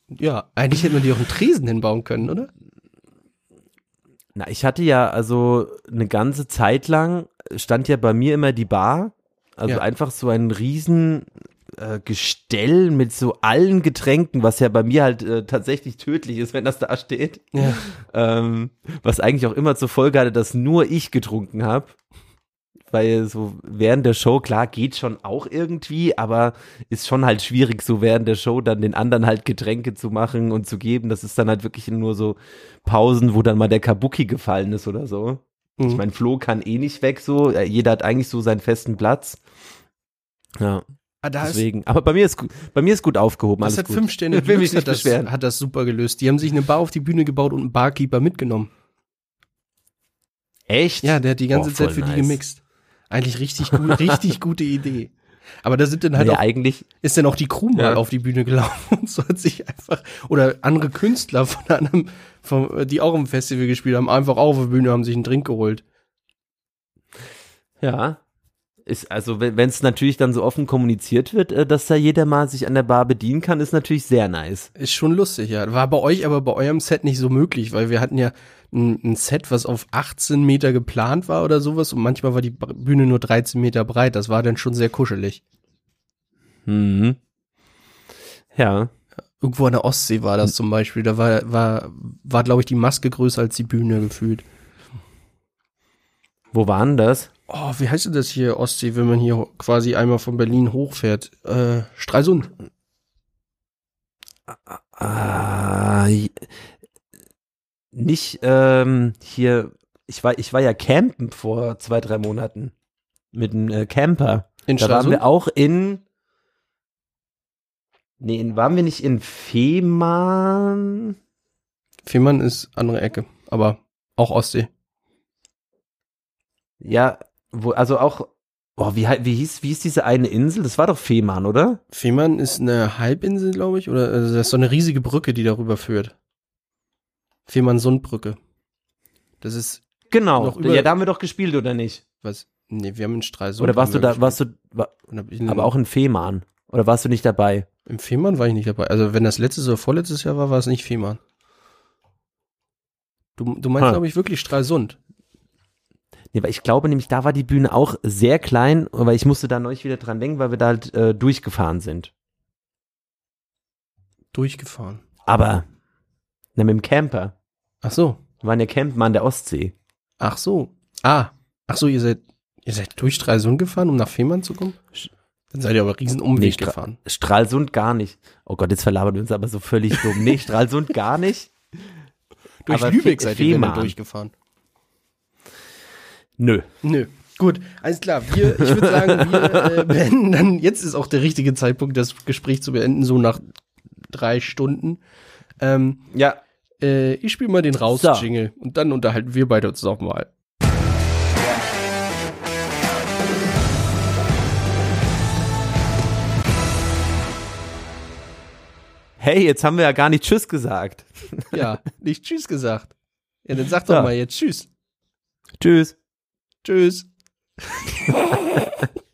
ja, eigentlich hätte man dir auch einen Tresen hinbauen können, oder?
Na, ich hatte ja also eine ganze Zeit lang stand ja bei mir immer die Bar. Also
Ja.
einfach so ein riesen äh, Gestell mit so allen Getränken, was ja bei mir halt äh, tatsächlich tödlich ist, wenn das da steht.
Ja.
Ähm, was eigentlich auch immer zur Folge hatte, dass nur ich getrunken habe. Weil so während der Show, klar, geht schon auch irgendwie, aber ist schon halt schwierig, so während der Show dann den anderen halt Getränke zu machen und zu geben. Das ist dann halt wirklich nur so Pausen, wo dann mal der Kabuki gefallen ist oder so. Ich
Mhm.
meine, Flo kann eh nicht weg so. Jeder hat eigentlich so seinen festen Platz. Ja,
Ah, ist,
deswegen. Aber bei mir ist gut, bei mir ist gut aufgehoben.
das hat
gut.
fünf Sterne.
Will mich nicht
hat, das,
beschweren.
hat das super gelöst. Die haben sich eine Bar auf die Bühne gebaut und einen Barkeeper mitgenommen.
Echt?
Ja, der hat die ganze
Boah,
Zeit für die
nice.
gemixt. Eigentlich richtig gut, richtig gute Idee. Aber da sind dann halt
nee,
auch,
eigentlich.
ist dann auch die Crew mal
Ja.
auf die Bühne gelaufen und so hat sich einfach, oder andere Künstler von einem, vom, die auch im Festival gespielt haben, einfach auf der Bühne, haben sich einen Drink geholt.
Ja. Ist, also wenn es natürlich dann so offen kommuniziert wird, äh, dass da jeder mal sich an der Bar bedienen kann, ist natürlich sehr nice.
Ist schon lustig, ja. War bei euch aber bei eurem Set nicht so möglich, weil wir hatten ja ein, ein Set, was auf 18 Meter geplant war oder sowas und manchmal war die Bühne nur 13 Meter breit. Das war dann schon sehr kuschelig.
Mhm. Ja.
Irgendwo an der Ostsee war das zum Beispiel. Da war, war, war glaube ich, die Maske größer als die Bühne gefühlt.
Wo waren das?
Oh, wie heißt denn das hier, Ostsee, wenn man hier quasi einmal von Berlin hochfährt? Äh, Stralsund.
Ah, j- nicht ähm, hier. Ich war, ich war ja campen vor zwei, drei Monaten mit einem äh, Camper.
In
Da waren
Stralsund?
wir auch in. Nee, in, waren wir nicht in Fehmarn?
Fehmarn ist andere Ecke, aber auch Ostsee.
Ja, wo, also auch. Oh, wie, wie hieß, wie hieß diese eine Insel? Das war doch Fehmarn, oder?
Fehmarn ist eine Halbinsel, glaube ich, oder also das ist so eine riesige Brücke, die darüber führt. Fehmarn-Sundbrücke. Das ist,
Genau. Ja, da haben wir doch gespielt, oder nicht?
Was? Nee, wir haben in Stralsund.
Oder warst du da, warst du, war, aber auch in Fehmarn? Oder warst du nicht dabei?
Im Fehmarn war ich nicht dabei. Also wenn das letztes oder vorletztes Jahr war, war es nicht Fehmarn. Du, du meinst, glaube ich, wirklich Stralsund.
Nee, weil ich glaube nämlich, da war die Bühne auch sehr klein, weil ich musste da neulich wieder dran denken, weil wir da halt äh, durchgefahren sind.
Durchgefahren.
Aber, na, mit dem Camper.
Ach so.
Wir waren ja campen an der Ostsee.
Ach so. Ah. Ach so, ihr seid, ihr seid durch Stralsund gefahren, um nach Fehmarn zu kommen? Dann seid ihr aber riesen Umweg
Nee,
gefahren.
Stralsund gar nicht. Oh Gott, jetzt verlabern wir uns aber so völlig dumm. Nee, Stralsund gar nicht.
Durch
aber
Lübeck seid ihr
Fehmarn.
durchgefahren.
Nö.
Nö. Gut, alles klar. Wir, ich würde sagen, wir äh, beenden dann, jetzt ist auch der richtige Zeitpunkt, das Gespräch zu beenden, so nach drei Stunden. Ähm,
Ja.
äh, ich spiele mal den
So.
Raus-Jingle und dann unterhalten wir beide uns auch mal.
Hey, jetzt haben wir ja gar nicht Tschüss gesagt.
Ja, nicht Tschüss gesagt. Ja, dann sag doch
Ja.
mal jetzt Tschüss.
Tschüss.
Tschüss.